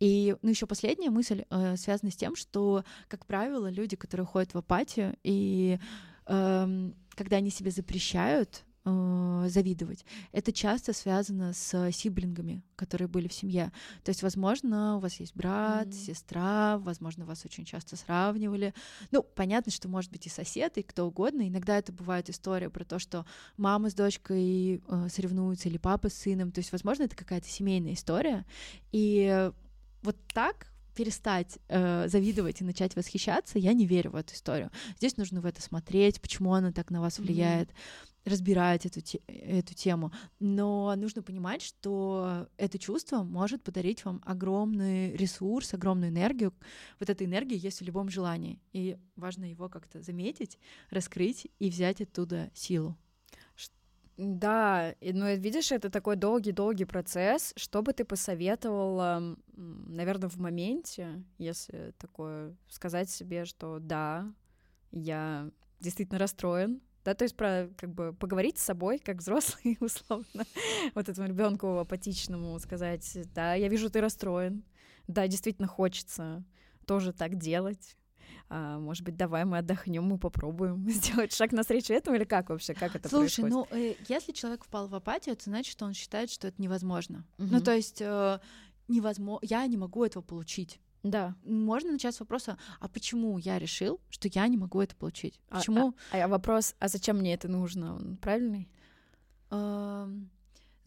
И ну, еще последняя мысль э, связана с тем, что, как правило, люди, которые ходят в апатию, и э, когда они себе запрещают э, завидовать. Это часто связано с сиблингами, которые были в семье. То есть, возможно, у вас есть брат, mm-hmm. сестра, возможно, вас очень часто сравнивали. Ну, понятно, что может быть и сосед, и кто угодно. Иногда это бывает история про то, что мама с дочкой э, соревнуются или папа с сыном. То есть, возможно, это какая-то семейная история. И вот так перестать э, завидовать и начать восхищаться, я не верю в эту историю. Здесь нужно в это смотреть, почему она так на вас влияет, mm-hmm. Разбирать эту, эту тему. Но нужно понимать, что это чувство может подарить вам огромный ресурс, огромную энергию. Вот эта энергия есть в любом желании. И важно его как-то заметить, раскрыть и взять оттуда силу. Да, но видишь, это такой долгий-долгий процесс. Что бы ты посоветовала, наверное, в моменте, если такое сказать себе, что да, я действительно расстроен, да, то есть про как бы поговорить с собой, как взрослый, *laughs* условно, вот этому ребенку апатичному сказать, да, я вижу, ты расстроен, да, действительно хочется тоже так делать, а, может быть, давай мы отдохнем, мы попробуем *laughs* сделать шаг навстречу этому, или как вообще, как это Слушай, происходит? ну, э, если человек впал в апатию, это значит, что он считает, что это невозможно. Угу. Ну, то есть э, невозможно, я не могу этого получить. Да. Можно начать с вопроса, а почему я решил, что я не могу это получить? А, почему? А, а, а вопрос, а зачем мне это нужно? Он правильный?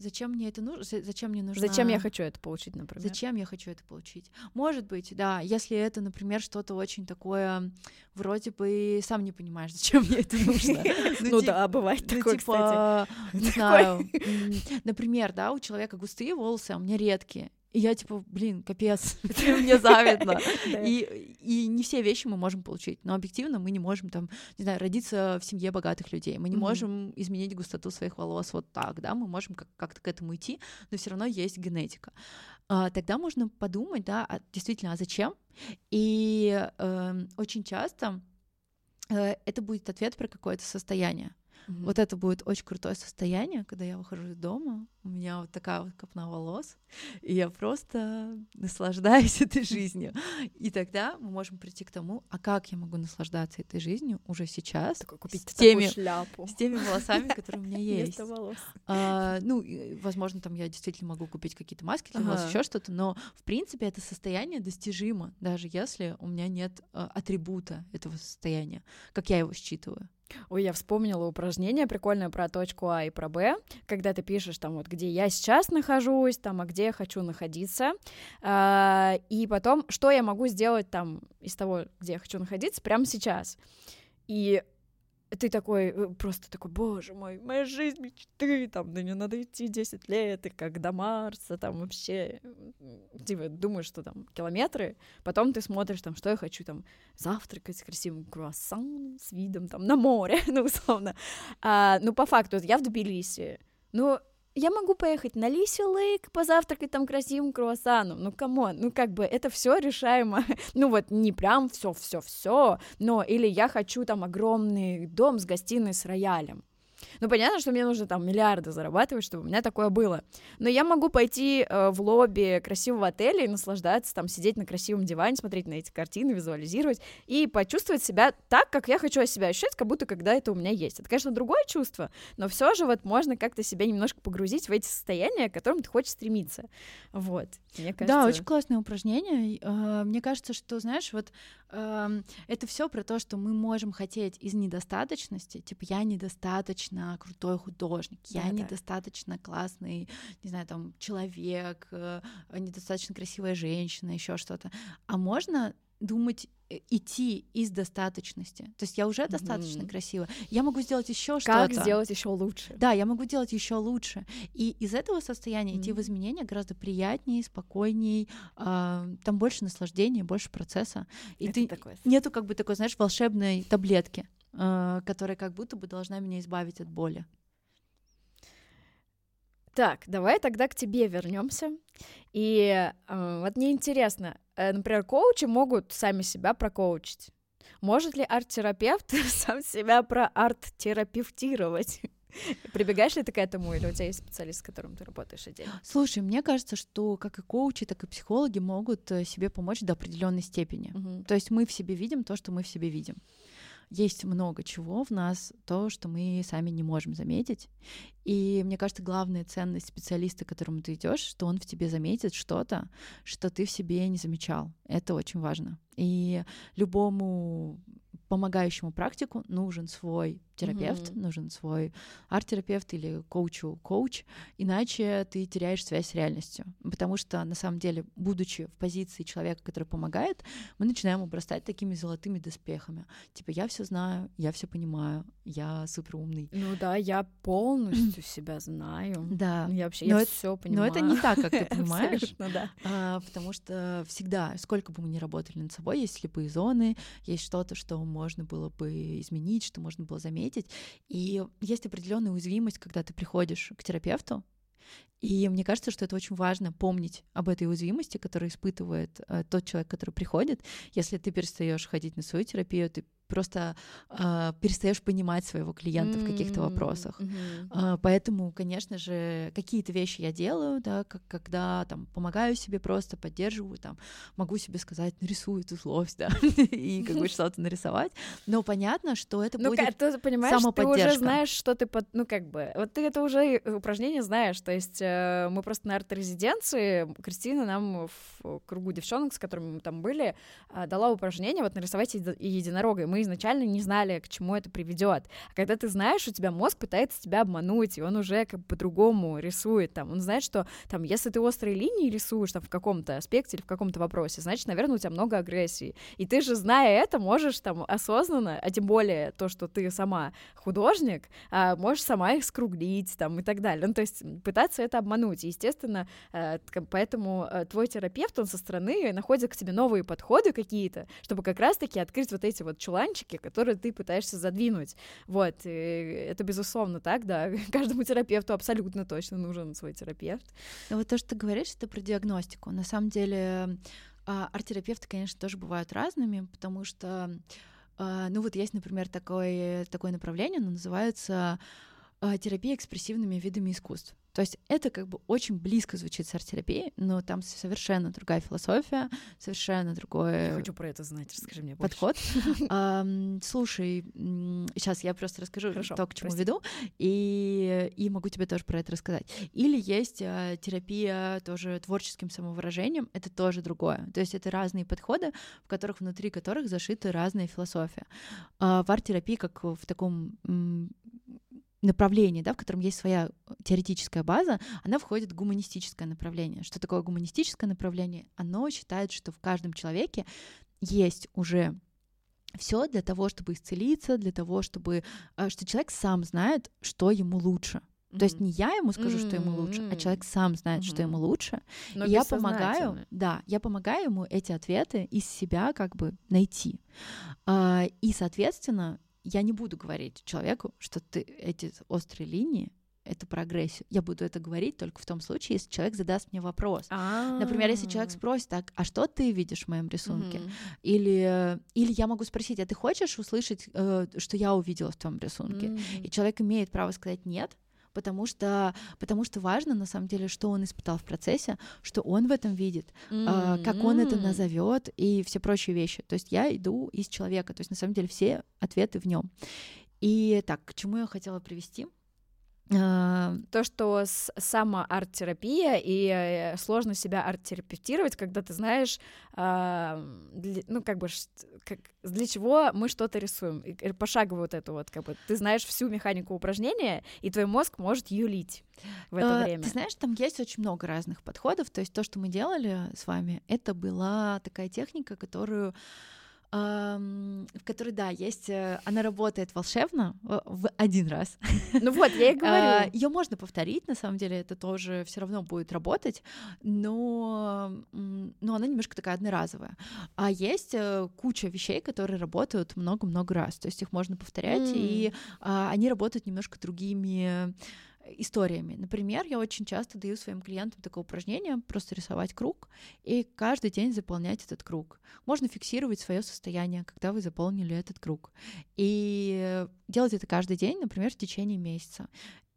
Зачем мне это нужно? Зачем мне нужно? Зачем я хочу это получить, например? Зачем я хочу это получить? Может быть, да, если это, например, что-то очень такое, вроде бы сам не понимаешь, зачем мне это нужно. *laughs* Ну да, бывает ну, такое, типа, Не *laughs* знаю. Например, да, у человека густые волосы, а у меня редкие. И я типа, блин, капец, *laughs* мне *laughs* завидно. И, и не все вещи мы можем получить. Но объективно мы не можем там, не знаю, родиться в семье богатых людей. Мы не можем изменить густоту своих волос вот так, да, мы можем как-то к этому идти, но все равно есть генетика. А, тогда можно подумать, да, а, действительно, а зачем? И э, очень часто э, это будет ответ про какое-то состояние. Mm-hmm. Вот это будет очень крутое состояние, когда я выхожу из дома, у меня вот такая вот копна волос, и я просто наслаждаюсь *laughs* этой жизнью. И тогда мы можем прийти к тому, а как я могу наслаждаться этой жизнью уже сейчас Такой, купить с теми, шляпу. с теми волосами, *laughs* которые у меня есть. А, ну, возможно, там я действительно могу купить какие-то маски для волос, еще что-то, но в принципе это состояние достижимо, даже если у меня нет а, атрибута этого состояния, как я его считываю. Ой, я вспомнила упражнение прикольное про точку А и про Б, когда ты пишешь там вот, где я сейчас нахожусь, там, а где я хочу находиться, а, и потом, что я могу сделать там из того, где я хочу находиться прямо сейчас. И ты такой, э, просто такой, боже мой, моя жизнь мечты, там, да не надо идти 10 лет, и как до Марса, там, вообще, типа, думаешь, что там километры, потом ты смотришь, там, что я хочу, там, завтракать с красивым круассаном, с видом, там, на море, *laughs* ну, условно. А, ну, по факту, я в Тбилиси, ну, я могу поехать на Лиси Lake, позавтракать там красивым круассаном. Ну, come on, ну как бы это все решаемо. *laughs* ну вот не прям все, все, все, но или я хочу там огромный дом с гостиной с роялем. Ну, понятно, что мне нужно там миллиарды зарабатывать, чтобы у меня такое было. Но я могу пойти э, в лобби красивого отеля и наслаждаться, там, сидеть на красивом диване, смотреть на эти картины, визуализировать и почувствовать себя так, как я хочу себя ощущать, как будто когда это у меня есть. Это, конечно, другое чувство, но все же вот можно как-то себя немножко погрузить в эти состояния, к которым ты хочешь стремиться. Вот. Мне кажется... Да, очень классное упражнение. А, мне кажется, что, знаешь, вот это все про то, что мы можем хотеть из недостаточности, типа я недостаточно крутой художник, я да, недостаточно да. классный, не знаю, там человек, э, недостаточно красивая женщина, еще что-то. А можно думать э, идти из достаточности. То есть я уже mm-hmm. достаточно красива. Я могу сделать еще что-то. Как сделать еще лучше? Да, я могу делать еще лучше. И из этого состояния mm-hmm. идти в изменения гораздо приятнее, спокойнее. Э, там больше наслаждения, больше процесса. И Это ты такое. нету как бы такой, знаешь, волшебной таблетки, которая как будто бы должна меня избавить от боли. Так, давай тогда к тебе вернемся. И э, вот мне интересно, э, например, коучи могут сами себя прокоучить. Может ли арт-терапевт *laughs* сам себя проарт-терапевтировать? *laughs* Прибегаешь ли ты к этому, или у тебя есть специалист, с которым ты работаешь отдельно? Слушай, мне кажется, что как и коучи, так и психологи могут э, себе помочь до определенной степени. Угу. То есть мы в себе видим то, что мы в себе видим есть много чего в нас, то, что мы сами не можем заметить. И мне кажется, главная ценность специалиста, к которому ты идешь, что он в тебе заметит что-то, что ты в себе не замечал. Это очень важно. И любому помогающему практику нужен свой терапевт, mm-hmm. нужен свой арт-терапевт или коучу коуч, иначе ты теряешь связь с реальностью. Потому что, на самом деле, будучи в позиции человека, который помогает, мы начинаем обрастать такими золотыми доспехами. Типа, я все знаю, я все понимаю, я супер умный. Ну да, я полностью себя знаю. Да. Я вообще я все понимаю. Но это не так, как ты *laughs* понимаешь. да. А, потому что всегда, сколько бы мы ни работали над собой, есть слепые зоны, есть что-то, что можно было бы изменить, что можно было заметить. И есть определенная уязвимость, когда ты приходишь к терапевту, и мне кажется, что это очень важно помнить об этой уязвимости, которую испытывает э, тот человек, который приходит. Если ты перестаешь ходить на свою терапию, ты просто э, перестаешь понимать своего клиента mm-hmm. в каких-то вопросах. Mm-hmm. Э, поэтому, конечно же, какие-то вещи я делаю, да, как когда там помогаю себе просто, поддерживаю, там могу себе сказать, нарисую эту злость, да, *laughs* и как бы *laughs* что-то нарисовать. Но понятно, что это ну, будет ты понимаешь, ты уже знаешь, что ты под, ну как бы, вот ты это уже упражнение знаешь, то есть э, мы просто на арт-резиденции Кристина нам в кругу девчонок, с которыми мы там были, э, дала упражнение вот нарисовать единорога, и мы изначально не знали, к чему это приведет. А когда ты знаешь, у тебя мозг пытается тебя обмануть, и он уже как бы по-другому рисует там. Он знает, что там, если ты острые линии рисуешь там в каком-то аспекте или в каком-то вопросе, значит, наверное, у тебя много агрессии. И ты же, зная это, можешь там осознанно, а тем более то, что ты сама художник, а, можешь сама их скруглить там и так далее. Ну, то есть пытаться это просто обмануть. Естественно, э, поэтому э, твой терапевт, он со стороны находит к тебе новые подходы какие-то, чтобы как раз-таки открыть вот эти вот чуланчики, которые ты пытаешься задвинуть. Вот, и это безусловно так, да. *laughs* Каждому терапевту абсолютно точно нужен свой терапевт. Но вот то, что ты говоришь, это про диагностику. На самом деле а, арт-терапевты, конечно, тоже бывают разными, потому что а, ну вот есть, например, такое, такое направление, оно называется а, терапия экспрессивными видами искусств. То есть это как бы очень близко звучит с арт-терапией, но там совершенно другая философия, совершенно другой Я хочу про это знать, расскажи мне подход. *laughs* Слушай, сейчас я просто расскажу то, к чему веду, и, и могу тебе тоже про это рассказать. Или есть а, терапия тоже творческим самовыражением, это тоже другое. То есть это разные подходы, в которых внутри которых зашиты разные философии. А, в арт-терапии, как в таком направлении, да, в котором есть своя э, теоретическая база, она входит в гуманистическое направление. Что такое гуманистическое направление? Оно считает, что в каждом человеке есть уже все для того, чтобы исцелиться, для того, чтобы э, что человек сам знает, что ему лучше. Mm-hmm. То есть не я ему скажу, mm-hmm. что ему лучше, а человек сам знает, mm-hmm. что ему лучше. Но и я помогаю, да, я помогаю ему эти ответы из себя как бы найти. А, и, соответственно, я не буду говорить человеку, что ты эти острые линии это прогрессию. Я буду это говорить только в том случае, если человек задаст мне вопрос. А-а-а. Например, если человек спросит, так, а что ты видишь в моем рисунке? Mm-hmm. Или, или я могу спросить, а ты хочешь услышать, э, что я увидела в том рисунке? Mm-hmm. И человек имеет право сказать нет, потому что, потому что важно, на самом деле, что он испытал в процессе, что он в этом видит, mm-hmm. как он это назовет и все прочие вещи. То есть я иду из человека, то есть на самом деле все ответы в нем. И так, к чему я хотела привести? А, то, что сама арт-терапия и э, сложно себя арт-терапевтировать, когда ты знаешь, а, ну, как бы, как, для чего мы что-то рисуем. И пошагово вот это вот, как бы, ты знаешь всю механику упражнения, и твой мозг может юлить в это а, время. Ты знаешь, там есть очень много разных подходов. То есть то, что мы делали с вами, это была такая техника, которую в которой, да, есть, э, она работает волшебно в один раз. *laughs* Ну вот, я и говорю. Ее можно повторить, на самом деле, это тоже все равно будет работать, но, но она немножко такая одноразовая. А есть э, куча вещей, которые работают много-много раз, то есть их можно повторять, mm. и а, они работают немножко другими историями. Например, я очень часто даю своим клиентам такое упражнение, просто рисовать круг и каждый день заполнять этот круг. Можно фиксировать свое состояние, когда вы заполнили этот круг. И делать это каждый день, например, в течение месяца.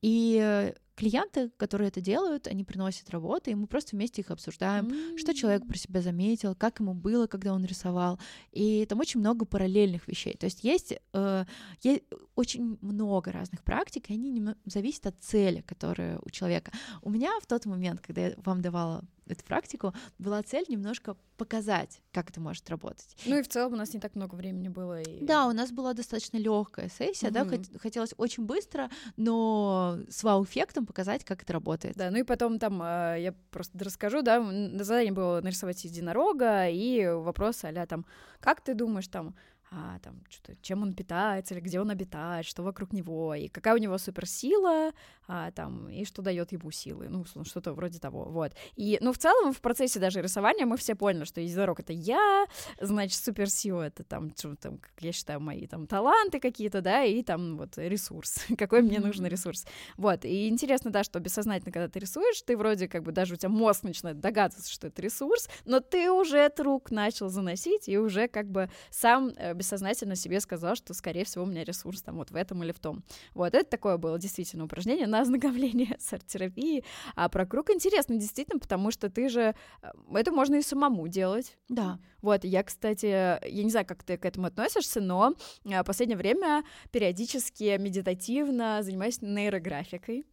И клиенты, которые это делают, они приносят работы, и мы просто вместе их обсуждаем, mm-hmm. что человек про себя заметил, как ему было, когда он рисовал. И там очень много параллельных вещей. То есть есть, э, есть очень много разных практик, и они зависят от цели, которая у человека. У меня в тот момент, когда я вам давала эту практику, была цель немножко показать, как это может работать. Ну и в целом у нас не так много времени было. И... Да, у нас была достаточно легкая сессия, угу. да, хотелось очень быстро, но с вау-эффектом показать, как это работает. Да, ну и потом там а, я просто расскажу, да, задание было нарисовать единорога и вопрос а там, как ты думаешь там, а, там, что-то, чем он питается, или где он обитает, что вокруг него, и какая у него суперсила, а, там, и что дает ему силы, ну, что-то вроде того, вот. И, ну, в целом, в процессе даже рисования мы все поняли, что единорог — это я, значит, суперсила — это там, что там, как я считаю, мои там таланты какие-то, да, и там вот ресурс, *laughs* какой мне нужен ресурс. Вот, и интересно, да, что бессознательно, когда ты рисуешь, ты вроде как бы даже у тебя мозг начинает догадываться, что это ресурс, но ты уже этот рук начал заносить, и уже как бы сам э, бессознательно себе сказал, что, скорее всего, у меня ресурс там вот в этом или в том. Вот, это такое было действительно упражнение на ознакомление *laughs* с арт-терапией. А про круг интересно действительно, потому что ты же... Э, это можно и самому делать. Да. Вот, я, кстати, я не знаю, как ты к этому относишься, но в последнее время периодически медитативно занимаюсь нейрографикой.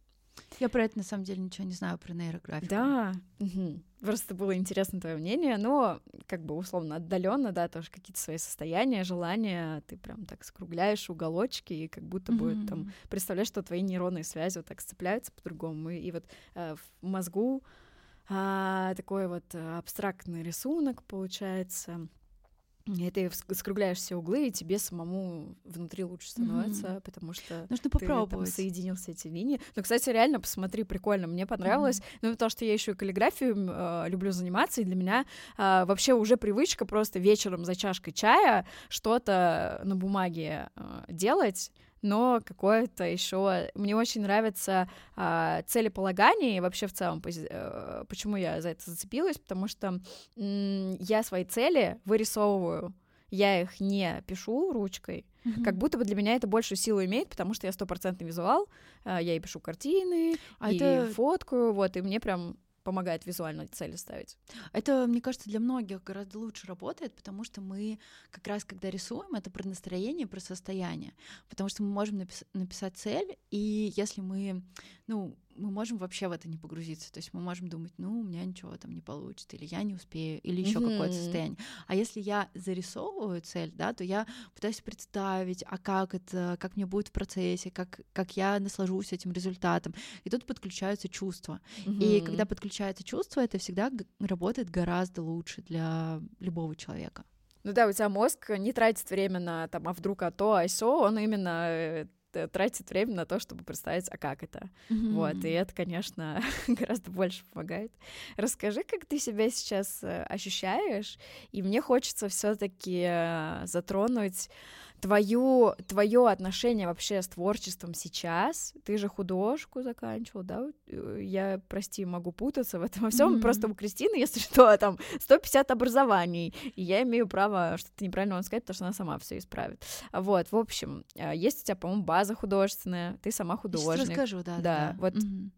Я про это на самом деле ничего не знаю про нейрографику. Да. Угу. Просто было интересно твое мнение, но как бы условно отдаленно, да, тоже какие-то свои состояния, желания, ты прям так скругляешь уголочки и как будто бы mm-hmm. там представляешь, что твои нейронные связи вот так сцепляются по-другому, и, и вот э, в мозгу а, такой вот абстрактный рисунок получается и ты скругляешь все углы, и тебе самому внутри лучше становится, mm-hmm. потому что нужно попробовать. Ты, там, соединил все эти линии. Ну, кстати, реально посмотри, прикольно, мне понравилось. Mm-hmm. Ну, потому что я еще и каллиграфию э, люблю заниматься, и для меня э, вообще уже привычка просто вечером за чашкой чая что-то на бумаге э, делать но какое-то еще мне очень нравится а, целеполагание и вообще в целом а, почему я за это зацепилась, потому что я свои цели вырисовываю, я их не пишу ручкой, mm-hmm. как будто бы для меня это больше силу имеет, потому что я стопроцентный визуал, а, я и пишу картины, а и это... фоткаю, вот, и мне прям помогает визуально цели ставить. Это, мне кажется, для многих гораздо лучше работает, потому что мы как раз, когда рисуем, это про настроение, про состояние. Потому что мы можем напис- написать цель, и если мы, ну, мы можем вообще в это не погрузиться. То есть мы можем думать, ну, у меня ничего там не получится, или я не успею, или еще mm-hmm. какое-то состояние. А если я зарисовываю цель, да, то я пытаюсь представить, а как это, как мне будет в процессе, как, как я наслажусь этим результатом. И тут подключаются чувства. Mm-hmm. И когда подключается чувство, это всегда работает гораздо лучше для любого человека. Ну да, у тебя мозг не тратит время на там, а вдруг а то, а сё, он именно Э, тратит время на то, чтобы представить, а как это. Mm-hmm. Вот, и это, конечно, *laughs* гораздо больше помогает. Расскажи, как ты себя сейчас э, ощущаешь, и мне хочется все-таки э, затронуть твою, твое отношение вообще с творчеством сейчас. Ты же художку заканчивал, да? Э, я, прости, могу путаться в этом во всем. Mm-hmm. Просто у Кристины, если *laughs* что, там 150 образований, и я имею право что-то неправильно вам сказать, потому что она сама все исправит. Вот, в общем, э, есть у тебя, по-моему, база художественная, ты сама художник. Сейчас расскажу, да. Да, да. вот mm-hmm.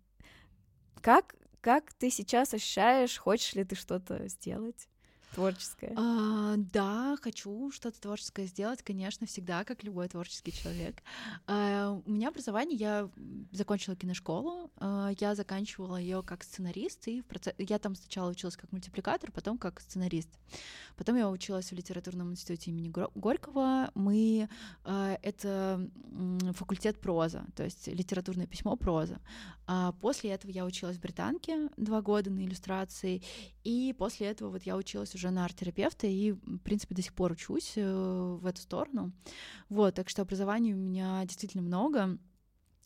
как как ты сейчас ощущаешь, хочешь ли ты что-то сделать? Творческое? А, да, хочу что-то творческое сделать, конечно, всегда, как любой творческий человек. А, у меня образование, я закончила киношколу, а, я заканчивала ее как сценарист, и в процесс... я там сначала училась как мультипликатор, потом как сценарист. Потом я училась в литературном институте имени Горького. Мы а, это факультет проза, то есть литературное письмо проза. А после этого я училась в Британке два года на иллюстрации, и после этого вот я училась уже на арт-терапевта и, в принципе, до сих пор учусь э, в эту сторону. Вот, так что образований у меня действительно много.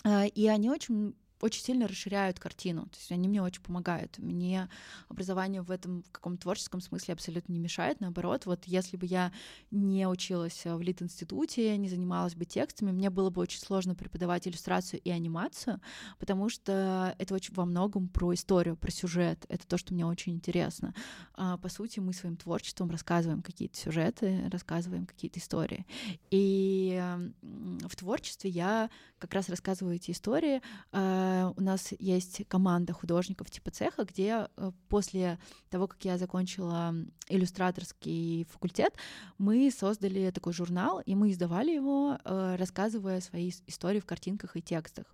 А, и они очень очень сильно расширяют картину, то есть они мне очень помогают. Мне образование в этом в каком-то творческом смысле абсолютно не мешает, наоборот, вот если бы я не училась в Лит-институте, не занималась бы текстами, мне было бы очень сложно преподавать иллюстрацию и анимацию, потому что это очень во многом про историю, про сюжет, это то, что мне очень интересно. А, по сути, мы своим творчеством рассказываем какие-то сюжеты, рассказываем какие-то истории. И в творчестве я как раз рассказываю эти истории, а, у нас есть команда художников типа цеха, где э, после того, как я закончила иллюстраторский факультет, мы создали такой журнал, и мы издавали его, э, рассказывая свои истории в картинках и текстах.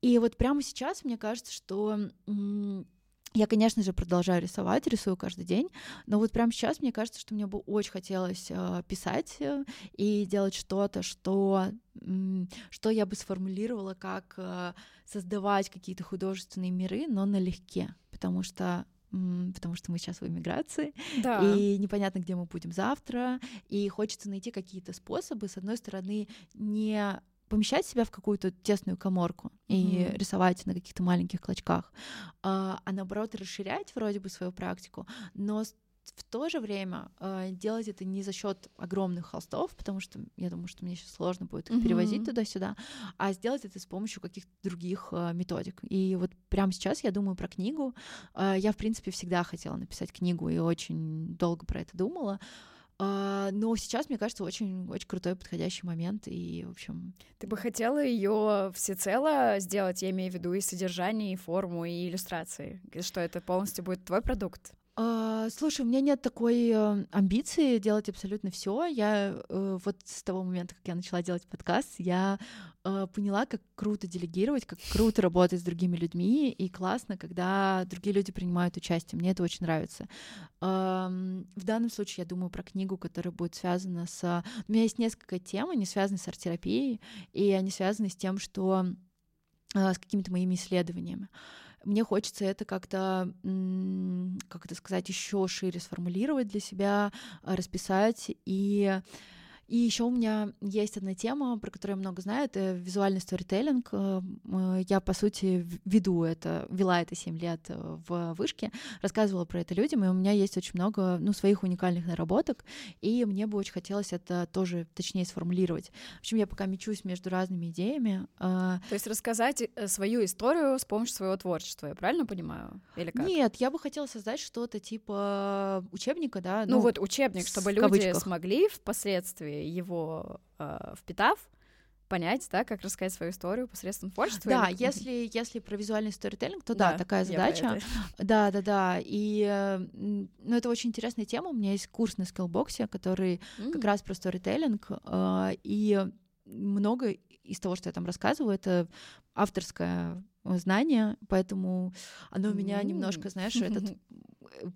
И вот прямо сейчас мне кажется, что я, конечно же, продолжаю рисовать, рисую каждый день, но вот прямо сейчас мне кажется, что мне бы очень хотелось э, писать э, и делать что-то, что, что я бы сформулировала как э, создавать какие-то художественные миры, но налегке, потому что потому что мы сейчас в эмиграции, да. и непонятно, где мы будем завтра, и хочется найти какие-то способы, с одной стороны, не помещать себя в какую-то тесную коморку mm-hmm. и рисовать на каких-то маленьких клочках, а, а наоборот расширять вроде бы свою практику, но в то же время э, делать это не за счет огромных холстов, потому что я думаю, что мне сейчас сложно будет их mm-hmm. перевозить туда-сюда, а сделать это с помощью каких-то других э, методик. И вот прямо сейчас я думаю про книгу. Э, я, в принципе, всегда хотела написать книгу и очень долго про это думала. А, но сейчас, мне кажется, очень, очень крутой подходящий момент, и, в общем... Ты бы хотела ее всецело сделать, я имею в виду и содержание, и форму, и иллюстрации? Что это полностью будет твой продукт? А, слушай, у меня нет такой э, амбиции делать абсолютно все. Я э, вот с того момента, как я начала делать подкаст, я э, поняла, как круто делегировать, как круто работать с другими людьми, и классно, когда другие люди принимают участие. Мне это очень нравится. В данном случае я думаю про книгу, которая будет связана с... У меня есть несколько тем, они связаны с арт-терапией, и они связаны с тем, что с какими-то моими исследованиями мне хочется это как-то как это сказать, еще шире сформулировать для себя, расписать. И и еще у меня есть одна тема, про которую я много знаю, это визуальный сторителлинг. Э, я, по сути, веду это, вела это 7 лет э, в вышке, рассказывала про это людям, и у меня есть очень много ну, своих уникальных наработок, и мне бы очень хотелось это тоже точнее сформулировать. В общем, я пока мечусь между разными идеями. Э, То есть рассказать свою историю с помощью своего творчества, я правильно понимаю? Или как? Нет, я бы хотела создать что-то типа учебника, да. Ну, ну вот учебник, чтобы люди смогли впоследствии его э, впитав, понять, да, как рассказать свою историю посредством творчества. Да, или... если, если про визуальный сторителлинг, то да, да такая задача. *laughs* Да, да, да. И э, ну, это очень интересная тема. У меня есть курс на скиллбоксе, который mm. как раз про сторителлинг. Э, и много из того, что я там рассказываю, это авторское знание, поэтому оно у меня немножко, знаешь, этот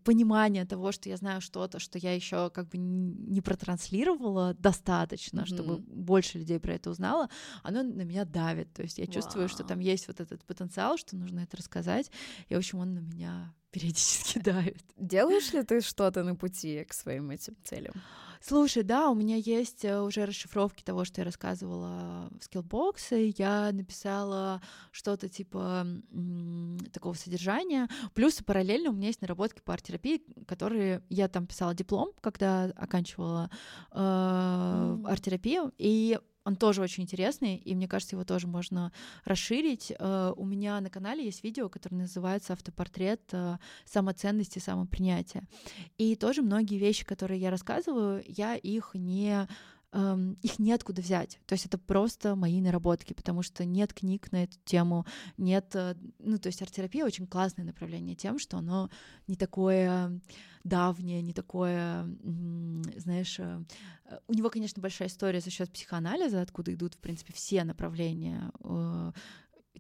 понимание того, что я знаю что-то, что я еще как бы не протранслировала достаточно, mm-hmm. чтобы больше людей про это узнало, оно на меня давит. То есть я wow. чувствую, что там есть вот этот потенциал, что нужно это рассказать, и, в общем, он на меня периодически *laughs* давит. Делаешь ли ты что-то на пути к своим этим целям? Слушай, да, у меня есть э, уже расшифровки того, что я рассказывала в скиллбоксе. Я написала что-то типа такого содержания. Плюс параллельно у меня есть наработки по арт-терапии, которые я там писала диплом, когда оканчивала э, арт-терапию. И он тоже очень интересный, и мне кажется, его тоже можно расширить. Uh, у меня на канале есть видео, которое называется «Автопортрет uh, самоценности, самопринятия». И тоже многие вещи, которые я рассказываю, я их не эм, их неоткуда взять. То есть это просто мои наработки, потому что нет книг на эту тему, нет... Э, ну, то есть арт-терапия очень классное направление тем, что оно не такое давнее, не такое, знаешь... Э, у него, конечно, большая история за счет психоанализа, откуда идут, в принципе, все направления э,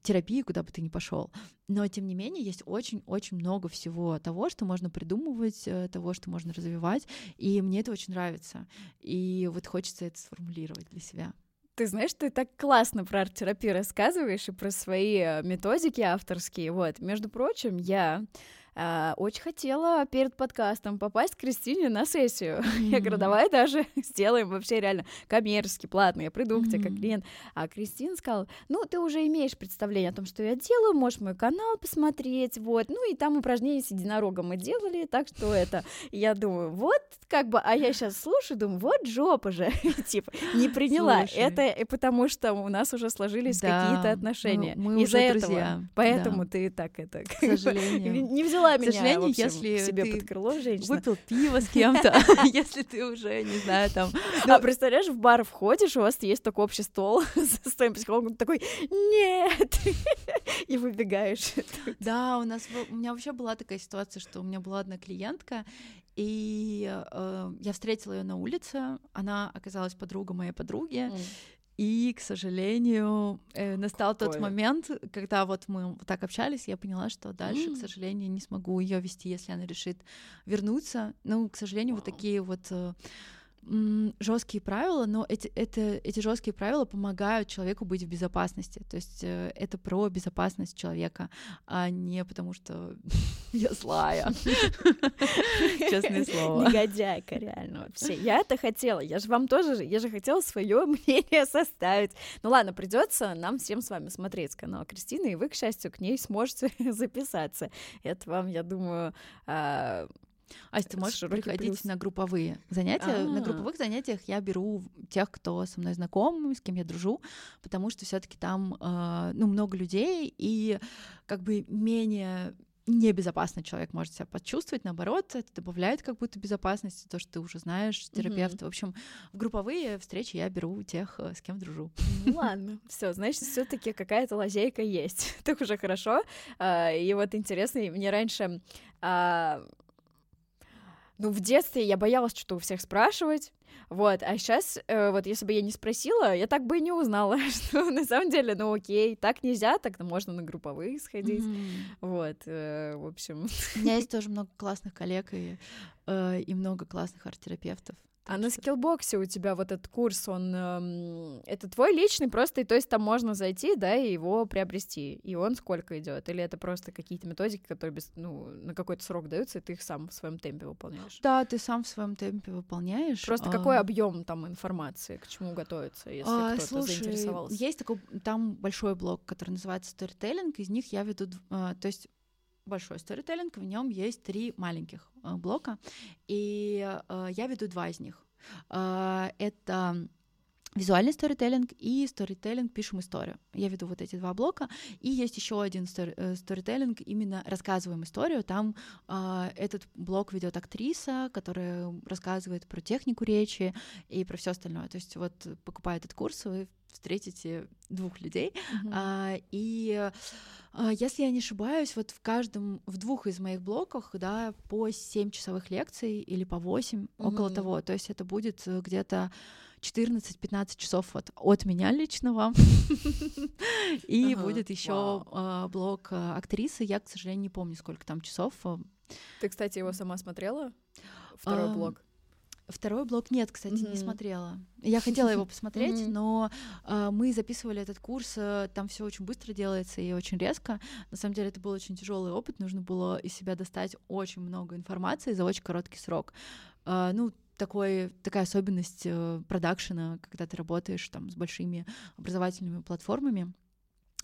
терапии, куда бы ты ни пошел. Но, тем не менее, есть очень-очень много всего того, что можно придумывать, э, того, что можно развивать, и мне это очень нравится. И вот хочется это сформулировать для себя. Ты знаешь, ты так классно про арт-терапию рассказываешь и про свои э, методики авторские. Вот, между прочим, я а, очень хотела перед подкастом попасть к Кристине на сессию. Mm-hmm. *laughs* Я говорю, давай даже *laughs* сделаем вообще реально коммерческий, платный, я приду к тебе как клиент. А Кристина сказала, ну, ты уже имеешь представление о том, что я делаю, можешь мой канал посмотреть, вот. Ну, и там упражнения с единорогом мы делали, так что это... Я думаю, вот как бы, а я сейчас слушаю, думаю, вот жопа же, *laughs* типа, не приняла. Это потому что у нас уже сложились какие-то отношения. Мы, Из-за этого. Поэтому ты так это... К сожалению. Не взяла взяла меня, К сожалению, общем, если себе ты под крыло женщина. выпил пиво с кем-то, *laughs* *laughs* если ты уже, не знаю, там... А представляешь, в бар входишь, у вас есть такой общий стол *laughs* с твоим психологом, такой, нет, и выбегаешь. Да, у нас, у меня вообще была такая ситуация, что у меня была одна клиентка, и э, я встретила ее на улице, она оказалась подруга моей подруги, и, к сожалению, э, настал Какое? тот момент, когда вот мы так общались, я поняла, что дальше, mm. к сожалению, не смогу ее вести, если она решит вернуться. Ну, к сожалению, wow. вот такие вот э, жесткие правила, но эти, это, эти жесткие правила помогают человеку быть в безопасности. То есть э, это про безопасность человека, а не потому что *laughs* я злая. *laughs* Честное слово. Негодяйка, реально вообще. Я это хотела. Я же вам тоже, я же хотела свое *laughs* мнение составить. Ну ладно, придется нам всем с вами смотреть канал Кристины, и вы, к счастью, к ней сможете записаться. Это вам, я думаю, а, Ася, ты можешь приходить плюс. на групповые занятия. А-а-а. На групповых занятиях я беру тех, кто со мной знаком, с кем я дружу, потому что все-таки там э, ну, много людей, и как бы менее небезопасно человек может себя почувствовать, наоборот, это добавляет как будто безопасности, то, что ты уже знаешь, терапевта. Mm-hmm. В общем, в групповые встречи я беру тех, э, с кем дружу. Ну ладно, все, значит, все-таки какая-то лазейка есть. *laughs* Так уже хорошо. А, и вот интересно, мне раньше а, ну, в детстве я боялась что-то у всех спрашивать, вот, а сейчас, э, вот, если бы я не спросила, я так бы и не узнала, *laughs* что на самом деле, ну, окей, так нельзя, так можно на групповые сходить, mm-hmm. вот, э, в общем. У меня есть *laughs* тоже много классных коллег и, э, и много классных арт-терапевтов, А на скиллбоксе у тебя вот этот курс, он эм, это твой личный просто, и то есть там можно зайти, да, и его приобрести. И он сколько идет? Или это просто какие-то методики, которые без, ну, на какой-то срок даются, и ты их сам в своем темпе выполняешь? Да, ты сам в своем темпе выполняешь. Просто а... какой объем там информации, к чему готовиться, если а, кто-то слушай, заинтересовался? Есть такой там большой блок, который называется Storytelling, из них я веду, а, то есть большой сторителлинг, в нем есть три маленьких э, блока, и э, я веду два из них. Э, это визуальный сторителлинг и сторителлинг пишем историю. Я веду вот эти два блока. И есть еще один сторителлинг, именно рассказываем историю. Там э, этот блок ведет актриса, которая рассказывает про технику речи и про все остальное. То есть вот покупая этот курс, вы встретите двух людей. Mm-hmm. А, и а, если я не ошибаюсь, вот в каждом, в двух из моих блоках, да, по 7 часовых лекций или по 8, mm-hmm. около того. То есть это будет э, где-то 14-15 часов вот от меня лично вам. *laughs* И будет еще а, блок э, актрисы. Я, к сожалению, не помню, сколько там часов. Ты, кстати, его сама смотрела? Второй блок? Второй блок нет, кстати, mm-hmm. не смотрела. Я хотела его *laughs* посмотреть, mm-hmm. но э, мы записывали этот курс, э, там все очень быстро делается и очень резко. На самом деле это был очень тяжелый опыт, нужно было из себя достать очень много информации за очень короткий срок. Э, ну, такой, такая особенность э, продакшена, когда ты работаешь там с большими образовательными платформами.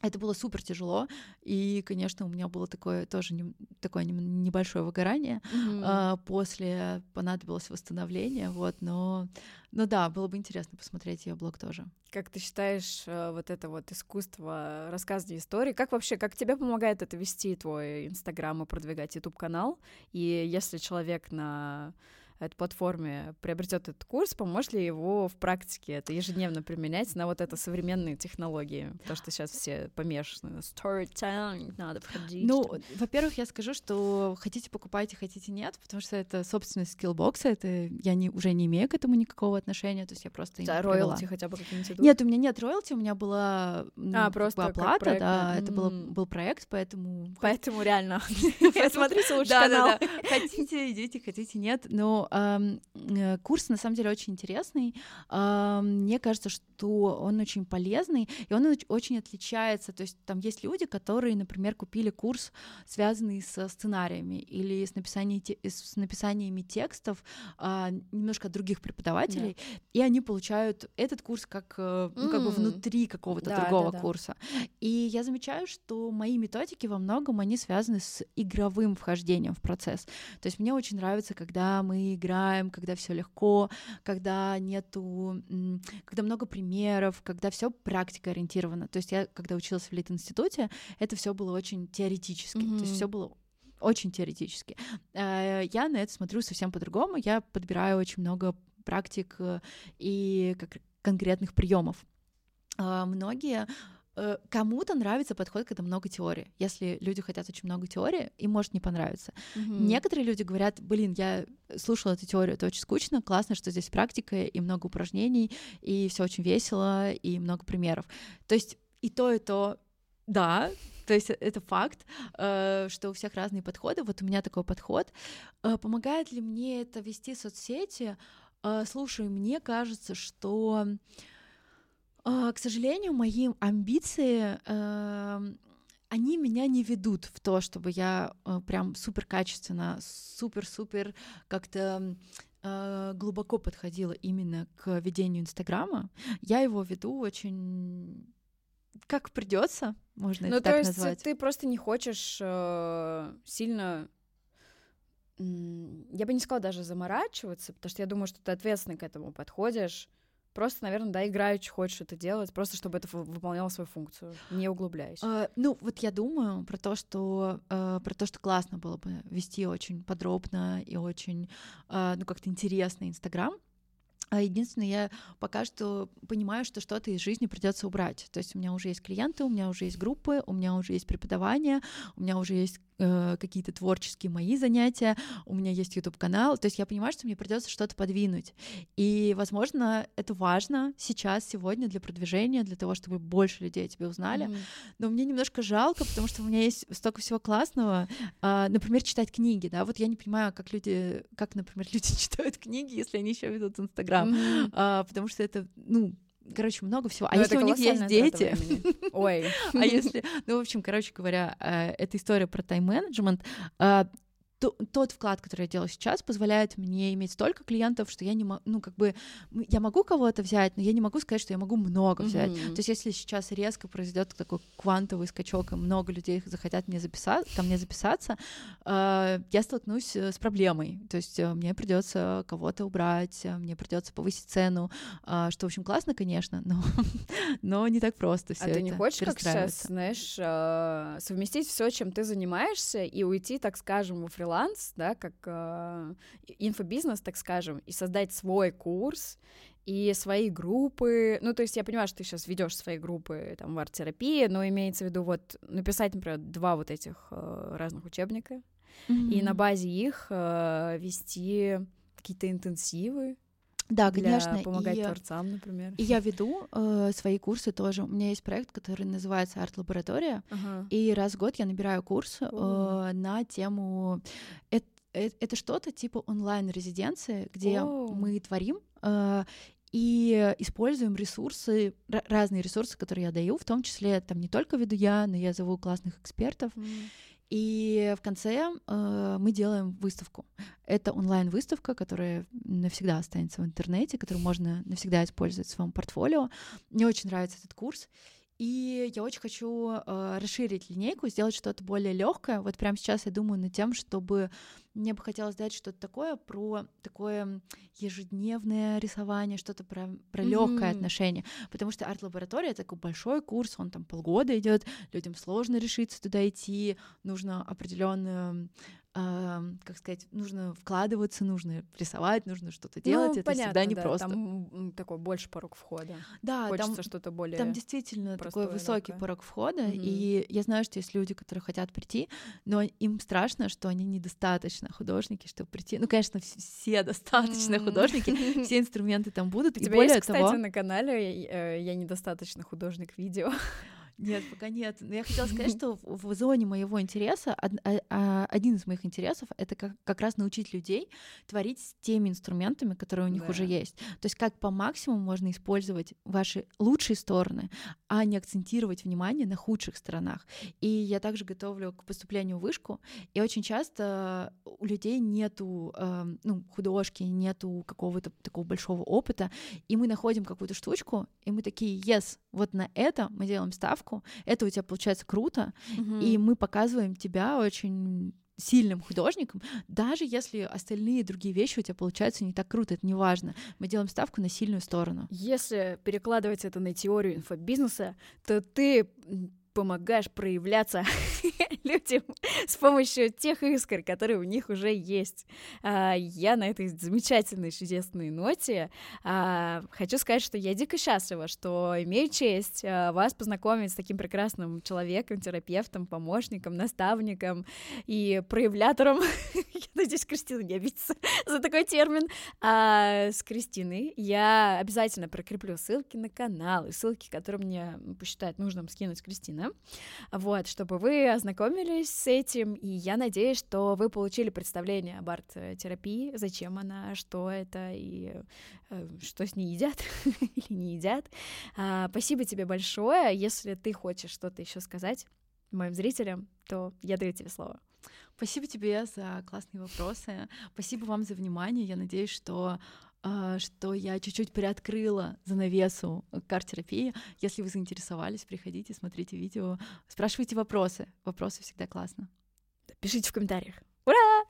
Это было супер тяжело, и, конечно, у меня было такое тоже не, такое небольшое выгорание. Mm-hmm. А, после понадобилось восстановление, вот, но, но да, было бы интересно посмотреть ее блог тоже. Как ты считаешь э, вот это вот искусство рассказывания истории? Как вообще, как тебе помогает это вести твой Инстаграм и продвигать YouTube канал? И если человек на этой платформе приобретет этот курс, поможет ли его в практике это ежедневно применять на вот это современные технологии? Потому что сейчас все помешаны storytelling, надо входить. Ну, во-первых, я скажу, что хотите покупайте, хотите нет, потому что это собственность скиллбокса, это я не, уже не имею к этому никакого отношения, то есть я просто Да, роялти хотя бы какие-нибудь идут? Нет, у меня нет роялти, у меня была а, просто оплата, проект, да, это был, был проект, поэтому... Поэтому реально, *laughs* смотрите лучше канал. Хотите, идите, хотите, нет, но Э, курс на самом деле очень интересный. Мне кажется, что он очень полезный, и он очень отличается. То есть там есть люди, которые, например, купили курс, связанный со сценариями или с, написанием, с написаниями текстов а, немножко от других преподавателей, да. и они получают этот курс как, mm. ну, как бы внутри какого-то да, другого да, да. курса. И я замечаю, что мои методики во многом они связаны с игровым вхождением в процесс. То есть мне очень нравится, когда мы играем, когда все легко, когда нету, когда много примеров, когда все практика ориентировано. То есть я, когда училась в Лит-институте, это все было очень теоретически, mm-hmm. то есть все было очень теоретически. Э, я на это смотрю совсем по-другому. Я подбираю очень много практик э, и конкретных приемов. А, многие Э, кому-то нравится подход, когда много теории. Если люди хотят очень много теории, им может не понравиться. Mm-hmm. Некоторые люди говорят, блин, я слушала эту теорию, это очень скучно, классно, что здесь практика и много упражнений, и все очень весело, и много примеров. То есть и то, и то, да, то есть это факт, э, что у всех разные подходы. Вот у меня такой подход. Э, помогает ли мне это вести соцсети? Слушай, мне кажется, что к сожалению, мои амбиции, эм, они меня не ведут в то, чтобы я э, прям супер качественно, супер-супер как-то э, глубоко подходила именно к ведению Инстаграма. Я его веду очень как придется, можно ну, это так назвать. Ну, то есть ты просто не хочешь э, сильно я бы не сказала даже заморачиваться, потому что я думаю, что ты ответственно к этому подходишь. Просто, наверное, да, играючи хочешь это делать, просто чтобы это выполняло свою функцию, не углубляясь. Uh, ну, вот я думаю про то, что uh, про то, что классно было бы вести очень подробно и очень, uh, ну, как-то интересно Инстаграм. А единственное, я пока что понимаю, что что-то из жизни придется убрать. То есть у меня уже есть клиенты, у меня уже есть группы, у меня уже есть преподавание, у меня уже есть э, какие-то творческие мои занятия, у меня есть YouTube канал, то есть я понимаю, что мне придется что-то подвинуть, и, возможно, это важно сейчас, сегодня для продвижения, для того, чтобы больше людей тебя узнали, mm-hmm. но мне немножко жалко, потому что у меня есть столько всего классного, э, например, читать книги, да, вот я не понимаю, как люди, как, например, *laughs* люди читают книги, если они еще ведут Инстаграм, mm-hmm. э, потому что это, ну, короче, много всего. А Но если у них есть дети? *laughs* Ой. А если... Ну, в общем, короче говоря, э, эта история про тайм-менеджмент э, тот вклад, который я делаю сейчас, позволяет мне иметь столько клиентов, что я не могу, ну, как бы, я могу кого-то взять, но я не могу сказать, что я могу много взять. Mm-hmm. То есть, если сейчас резко произойдет такой квантовый скачок, и много людей захотят мне записать, ко мне записаться, э, я столкнусь э, с проблемой. То есть, э, мне придется кого-то убрать, э, мне придется повысить цену, э, что, в общем, классно, конечно, но, *laughs* но не так просто все А ты не хочешь, как сейчас, знаешь, э, совместить все, чем ты занимаешься, и уйти, так скажем, во фриланс фриланс, да, как э, инфобизнес, так скажем, и создать свой курс и свои группы. Ну, то есть я понимаю, что ты сейчас ведешь свои группы там в арт-терапии, но имеется в виду вот написать, например, два вот этих э, разных учебника, mm-hmm. и на базе их э, вести какие-то интенсивы, да, для конечно. помогать и, творцам, например. И я веду э, свои курсы тоже. У меня есть проект, который называется Арт-лаборатория, ага. и раз в год я набираю курс э, на тему... Это, это, это что-то типа онлайн-резиденции, где О. мы творим э, и используем ресурсы, разные ресурсы, которые я даю, в том числе там не только веду я, но я зову классных экспертов. Mm. И в конце э, мы делаем выставку. Это онлайн-выставка, которая навсегда останется в интернете, которую можно навсегда использовать в своем портфолио. Мне очень нравится этот курс. И я очень хочу э, расширить линейку, сделать что-то более легкое. Вот прямо сейчас я думаю над тем, чтобы мне бы хотелось дать что-то такое про такое ежедневное рисование, что-то про, про mm-hmm. легкое отношение. Потому что арт-лаборатория это такой большой курс, он там полгода идет, людям сложно решиться туда идти, нужно определенную как сказать, нужно вкладываться, нужно рисовать, нужно что-то делать. Ну, это понятно, всегда непросто. Да, там такой больше порог входа. Да, Хочется там, что-то более. Там действительно такой высокий легкое. порог входа. Mm-hmm. И я знаю, что есть люди, которые хотят прийти, но им страшно, что они недостаточно художники, чтобы прийти. Ну, конечно, все достаточно художники, *laughs* все инструменты там будут. У тебя более есть, кстати, на канале э, я недостаточно художник видео. Нет, пока нет. Но я хотела сказать, *laughs* что в зоне моего интереса, а, а, один из моих интересов — это как, как раз научить людей творить с теми инструментами, которые у них да. уже есть. То есть как по максимуму можно использовать ваши лучшие стороны, а не акцентировать внимание на худших сторонах. И я также готовлю к поступлению в вышку, и очень часто у людей нету э, ну, художки, нету какого-то такого большого опыта, и мы находим какую-то штучку, и мы такие, yes, вот на это мы делаем ставку, это у тебя получается круто, угу. и мы показываем тебя очень сильным художником, даже если остальные другие вещи у тебя получаются не так круто, это не важно. Мы делаем ставку на сильную сторону. Если перекладывать это на теорию инфобизнеса, то ты помогаешь проявляться *laughs* *laughs* людям с помощью тех искр, которые у них уже есть. А, я на этой замечательной, чудесной ноте а, хочу сказать, что я дико счастлива, что имею честь а, вас познакомить с таким прекрасным человеком, терапевтом, помощником, наставником и проявлятором. *laughs* я надеюсь, Кристина не обидится *laughs* за такой термин. с Кристиной я обязательно прикреплю ссылки на канал и ссылки, которые мне посчитает нужным скинуть Кристина вот, чтобы вы ознакомились с этим, и я надеюсь, что вы получили представление об арт-терапии, зачем она, что это, и э, что с ней едят *laughs* или не едят. А, спасибо тебе большое. Если ты хочешь что-то еще сказать моим зрителям, то я даю тебе слово. Спасибо тебе за классные вопросы. Спасибо вам за внимание. Я надеюсь, что что я чуть-чуть приоткрыла занавесу карт-терапии. Если вы заинтересовались, приходите, смотрите видео, спрашивайте вопросы. Вопросы всегда классно. Пишите в комментариях. Ура!